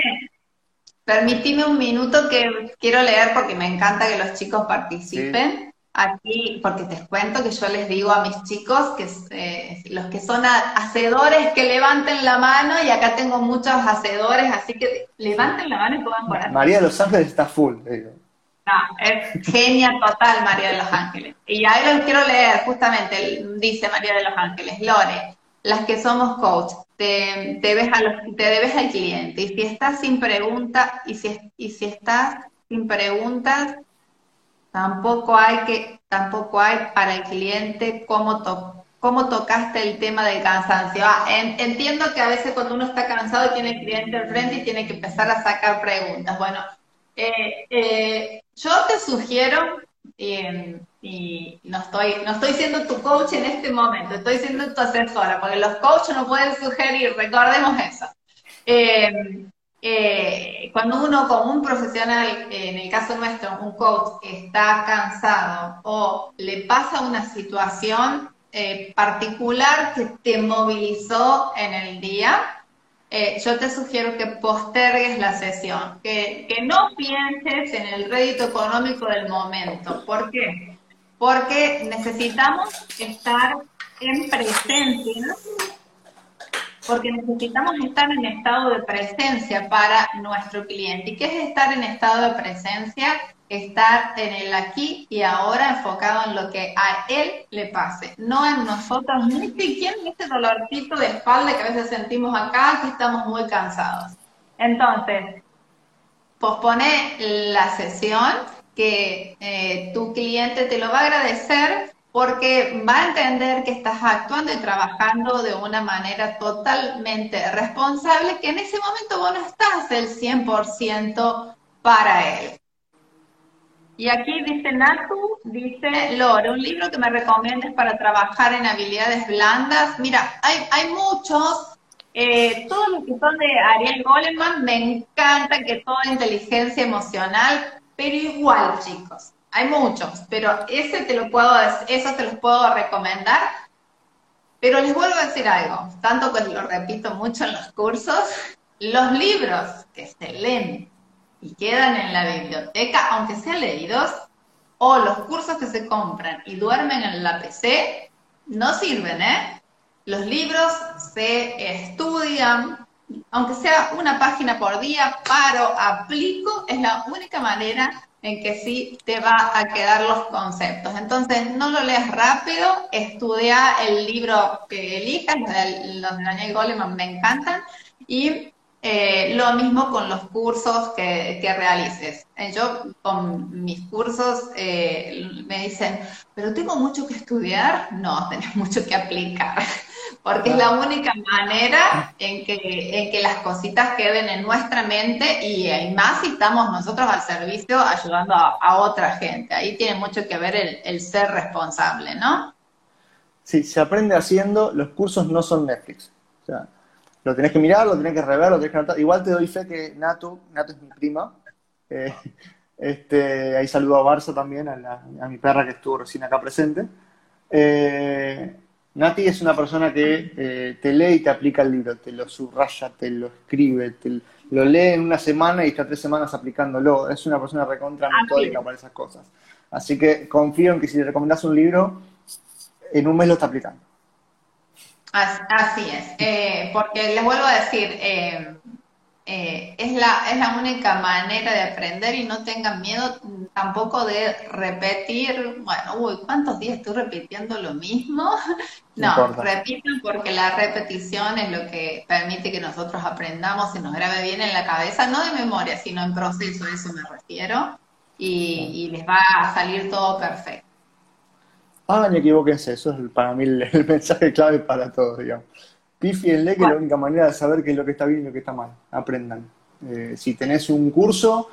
Permitime un minuto que quiero leer porque me encanta que los chicos participen. Aquí, porque te cuento que yo les digo a mis chicos que eh, los que son hacedores que levanten la mano y acá tengo muchos hacedores, así que levanten la mano y pongan por María de los Ángeles está full, digo. No, es genia total María de los Ángeles. Y ahí los quiero leer, justamente, dice María de los Ángeles, Lore, las que somos coach, te, ves a los, te debes al cliente. Y si estás sin pregunta, y si, y si estás sin preguntas, tampoco hay que, tampoco hay para el cliente cómo, cómo tocaste el tema del cansancio. Ah, entiendo que a veces cuando uno está cansado tiene el cliente al frente y tiene que empezar a sacar preguntas. Bueno, eh, eh, yo te sugiero y no estoy, no estoy siendo tu coach en este momento, estoy siendo tu asesora, porque los coaches no pueden sugerir, recordemos eso. Eh, eh, cuando uno como un profesional, en el caso nuestro, un coach, está cansado o le pasa una situación eh, particular que te movilizó en el día, eh, yo te sugiero que postergues la sesión, que, no pienses en el rédito económico del momento. ¿Por qué? Porque necesitamos estar en presencia, porque necesitamos estar en estado de presencia para nuestro cliente. ¿Y qué es estar en estado de presencia? Estar en el aquí y ahora enfocado en lo que a él le pase, no en nosotros, ni siquiera en este dolorcito de espalda que a veces sentimos acá, que estamos muy cansados. Entonces, pospone la sesión, que eh, tu cliente te lo va a agradecer porque va a entender que estás actuando y trabajando de una manera totalmente responsable, que en ese momento vos no estás el 100% para él. Y aquí dice Natu, dice Lore, un libro que me recomiendes para trabajar en habilidades blandas. Mira, hay, hay muchos, eh, todos los que son de Ariel Goleman, me encanta que toda inteligencia emocional, pero igual, chicos, hay muchos, pero ese te lo puedo, eso te los puedo recomendar. Pero les vuelvo a decir algo, tanto que lo repito mucho en los cursos, los libros que se leen y quedan en la biblioteca, aunque sean leídos, o los cursos que se compran y duermen en la PC, no sirven, ¿eh? Los libros se estudian, aunque sea una página por día, paro, aplico, es la única manera en que sí te va a quedar los conceptos. Entonces, no lo leas rápido, estudia el libro que elijas, los de, Daniel Goleman me encantan, y Eh, lo mismo con los cursos que, realices. Eh, yo con mis cursos eh, me dicen, pero tengo mucho que estudiar. No, tenés mucho que aplicar, porque es la única manera en que, en que las cositas queden en nuestra mente y, más si estamos nosotros al servicio ayudando a, otra gente. Ahí tiene mucho que ver el, el ser responsable, ¿no? Sí, se aprende haciendo, los cursos no son Netflix. O sea, lo tenés que mirar, lo tenés que rever, lo tenés que anotar. Igual te doy fe que Natu, Natu es mi prima. Eh, este, ahí saludo a Barça también, a, mi perra que estuvo recién acá presente. Eh, Nati es una persona que eh, te lee y te aplica el libro, te lo subraya, te lo escribe, te lo lee en una semana y está tres semanas aplicándolo. Es una persona recontra metódica para esas cosas. Así que confío en que si le recomendás un libro, en un mes lo está aplicando. Así es, eh, porque les vuelvo a decir, eh, eh, es, la, es la única manera de aprender y no tengan miedo tampoco de repetir, bueno, uy, ¿cuántos días estoy repitiendo lo mismo? No, repiten porque la repetición es lo que permite que nosotros aprendamos y nos grabe bien en la cabeza, no de memoria, sino en proceso, a eso me refiero, y les va a salir todo perfecto hagan y equivóquense, eso es para mí el, mensaje clave para todos, digamos. Pífienle que es la única manera de saber qué es lo que está bien y lo que está mal. Aprendan. Eh, si tenés un curso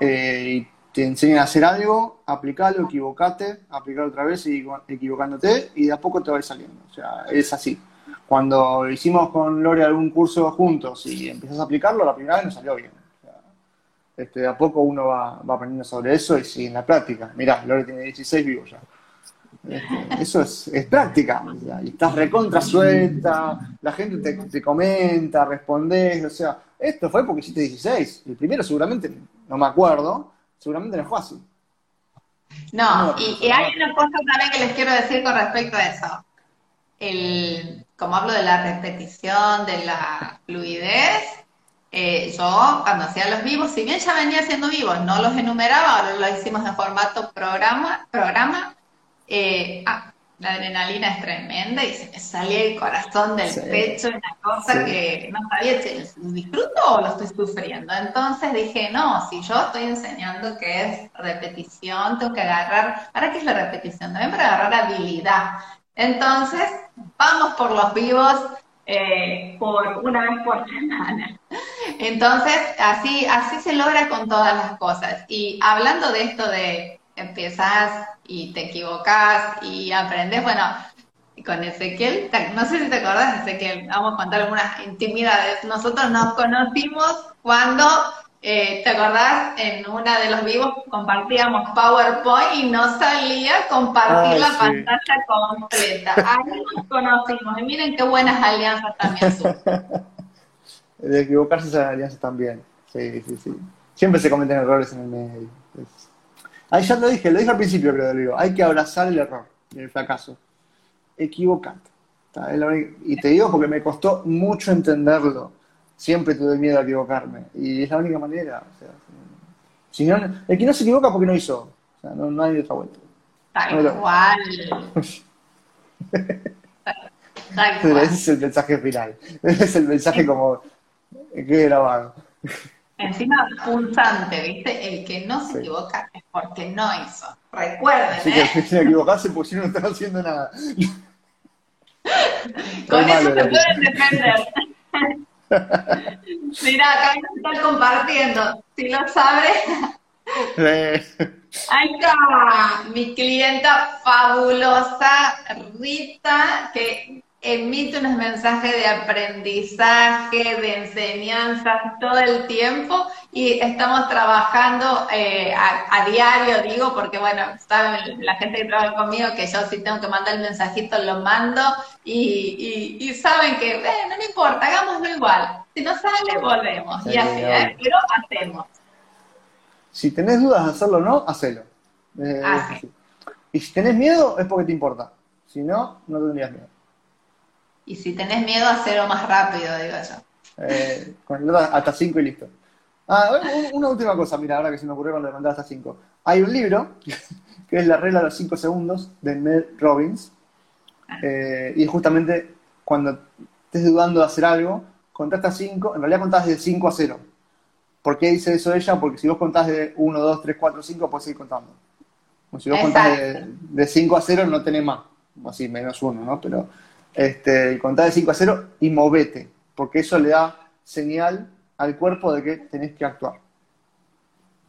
eh, y te enseñan a hacer algo, aplicalo, equivocate, aplicalo otra vez y equivocándote y de a poco te va a ir saliendo. O sea, es así. Cuando hicimos con Lore algún curso juntos y empiezas a aplicarlo, la primera vez no salió bien. este, de a poco uno va, va aprendiendo sobre eso y sigue en la práctica. Mirá, Lore tiene 16 vivos ya. Eso es, práctica. y estás recontra suelta, la gente te, comenta, respondes. O sea, esto fue porque hiciste 16. El primero seguramente, no me acuerdo, seguramente no fue así. No, y, hay una cosa también que les quiero decir con respecto a eso. El, como hablo de la repetición, de la fluidez, eh, yo cuando hacía los vivos, si bien ya venía haciendo vivos, no los enumeraba, ahora lo hicimos en formato programa, programa eh, ah, la adrenalina es tremenda y se me salía el corazón del pecho, una cosa que no sabía si lo disfruto o lo estoy sufriendo. Entonces dije, no, si yo estoy enseñando que es repetición, tengo que agarrar, ¿para qué es la repetición? También para agarrar habilidad. Entonces, vamos por los vivos eh, por una vez por semana. Entonces, así, así se logra con todas las cosas. Y hablando de esto de empiezas y te equivocas y aprendes, bueno, con Ezequiel, no sé si te acordás, Ezequiel, vamos a contar algunas intimidades. Nosotros nos conocimos cuando, eh, ¿te acordás? En una de los vivos compartíamos PowerPoint y no salía compartir la pantalla completa. Ahí nos conocimos y miren qué buenas alianzas también son. De equivocarse esas alianzas también. Sí, sí, sí. Siempre se cometen errores en el medio. Ahí ya lo dije, lo dije al principio, creo, digo, hay que abrazar el error el fracaso. Equivocate. Y te digo porque me costó mucho entenderlo. Siempre tuve miedo a equivocarme. Y es la única manera. si no, el que no se equivoca porque no hizo. O sea, no, hay otra vuelta. Tal cual. Ese es el mensaje final. Ese es el mensaje como que grabado. Encima punzante, ¿viste? El que no se equivoca es porque no hizo. Recuerden, sí, ¿eh? que se equivocarse porque si no, están haciendo nada. Con eso se pueden defender. Mira, acá nos están compartiendo. Si lo sabes. Ahí está mi clienta fabulosa, Rita, que emite unos mensajes de aprendizaje, de enseñanza todo el tiempo y estamos trabajando eh, a, diario, digo, porque bueno, saben la gente que trabaja conmigo que yo si tengo que mandar el mensajito lo mando y, saben que, eh, no me importa, hagámoslo igual. Si no sale, volvemos. y así, ¿eh? pero hacemos. Si tenés dudas de hacerlo o no, hacelo. Eh, y si tenés miedo, es porque te importa. Si no, no tendrías miedo. Y si tenés miedo, hacerlo más rápido, digo yo. Eh, con hasta 5 y listo. Ah, una última cosa, mira, ahora que se me ocurrió cuando le hasta 5. Hay un libro, que es La regla de los 5 segundos, de Mel Robbins. Eh, y justamente cuando estés dudando de hacer algo, contás hasta 5, en realidad contás de 5 a 0. ¿Por qué dice eso ella? Porque si vos contás de 1, 2, 3, 4, 5, puedes seguir contando. O si vos contás de, 5 a 0, no tenés más. Así, menos 1, ¿no? Pero este, contás de 5 a 0 y movete, porque eso le da señal al cuerpo de que tenés que actuar.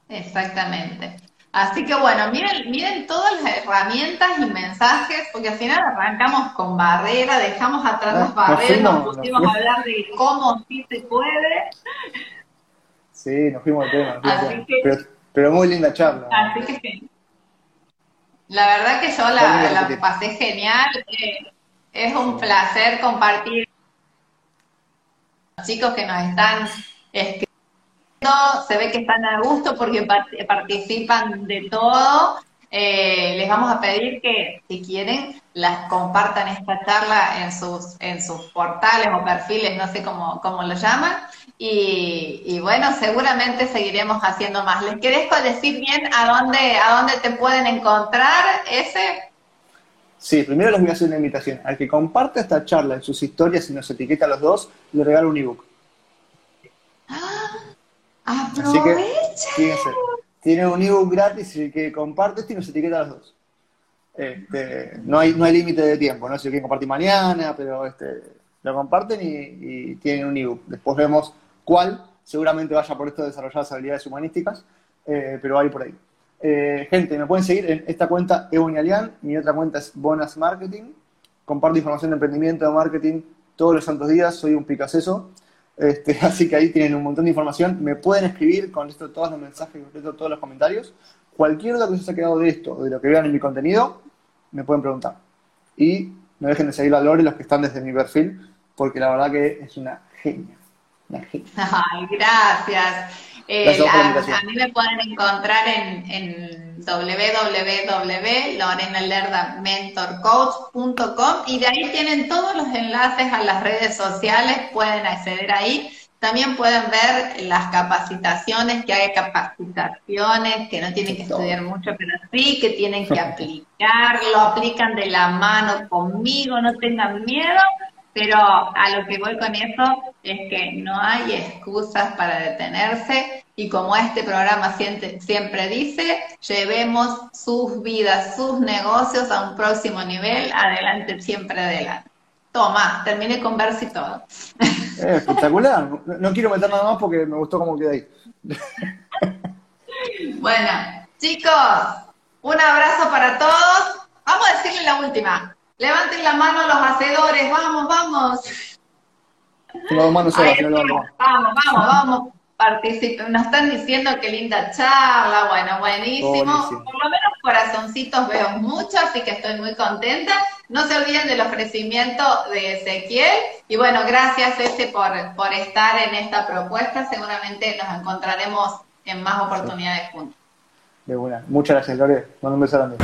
Exactamente. Así que bueno, miren, miren todas las herramientas y mensajes, porque al final arrancamos con barrera, dejamos atrás las ah, barreras, nos pusimos a hablar de cómo sí se puede. Sí, nos fuimos al tema. pero, muy linda charla. Así que la verdad que yo la, pasé genial. Eh, es un placer compartir los chicos que nos están escribiendo se ve que están a gusto porque participan de todo. Eh, les vamos a pedir que, si quieren, las compartan esta charla en sus, en sus portales o perfiles, no sé cómo, cómo lo llaman. Y, bueno, seguramente seguiremos haciendo más. ¿Les querés decir bien a dónde, a dónde te pueden encontrar ese? Sí, primero les voy a hacer una invitación. Al que comparte esta charla en sus historias y nos etiqueta a los dos, le regalo un ebook. Así que, fíjense, tiene un ebook gratis y que comparte este y nos etiqueta a los dos. Este, no hay, no hay límite de tiempo, ¿no? Si lo quieren compartir mañana, pero este, lo comparten y, tienen un ebook. Después vemos cuál, seguramente vaya por esto de desarrollar las habilidades humanísticas, eh, pero hay por ahí. Eh, gente, me pueden seguir en esta cuenta Eunialian, mi otra cuenta es Bonas Marketing. Comparto información de emprendimiento, de marketing todos los santos días, soy un picaseso. Este, así que ahí tienen un montón de información. Me pueden escribir, con esto todos los mensajes, con esto todos los comentarios. Cualquier duda que se haya quedado de esto o de lo que vean en mi contenido, me pueden preguntar. Y no dejen de seguir a Lore los que están desde mi perfil, porque la verdad que es una genia. Una genia. Ay, gracias. Eh, a, mí me pueden encontrar en, en www.lorenalerdamentorcoach.com y de ahí tienen todos los enlaces a las redes sociales, pueden acceder ahí. También pueden ver las capacitaciones, que hay capacitaciones que no tienen que estudiar mucho, pero sí que tienen que aplicar, lo aplican de la mano conmigo, no tengan miedo pero a lo que voy con eso es que no hay excusas para detenerse y como este programa siempre, dice, llevemos sus vidas, sus negocios a un próximo nivel, adelante, siempre adelante. Toma, terminé con verso y todo. Espectacular. No quiero meter nada más porque me gustó cómo queda ahí. bueno, chicos, un abrazo para todos. Vamos a decirle la última. Levanten la mano los hacedores, vamos, vamos. vamos, vamos, vamos, participen. Nos están diciendo qué linda charla, bueno, buenísimo. Por lo menos corazoncitos veo mucho, así que estoy muy contenta. No se olviden del ofrecimiento de Ezequiel. Y bueno, gracias este por, por estar en esta propuesta. Seguramente nos encontraremos en más oportunidades juntos. De buena. Muchas gracias, Lore. Mando un beso grande.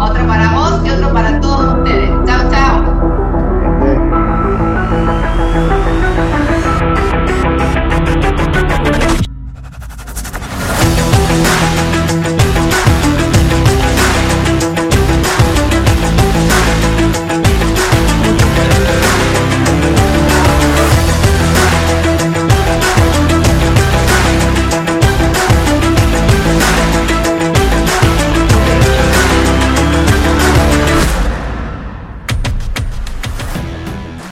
Otro para vos y otro para ustedes.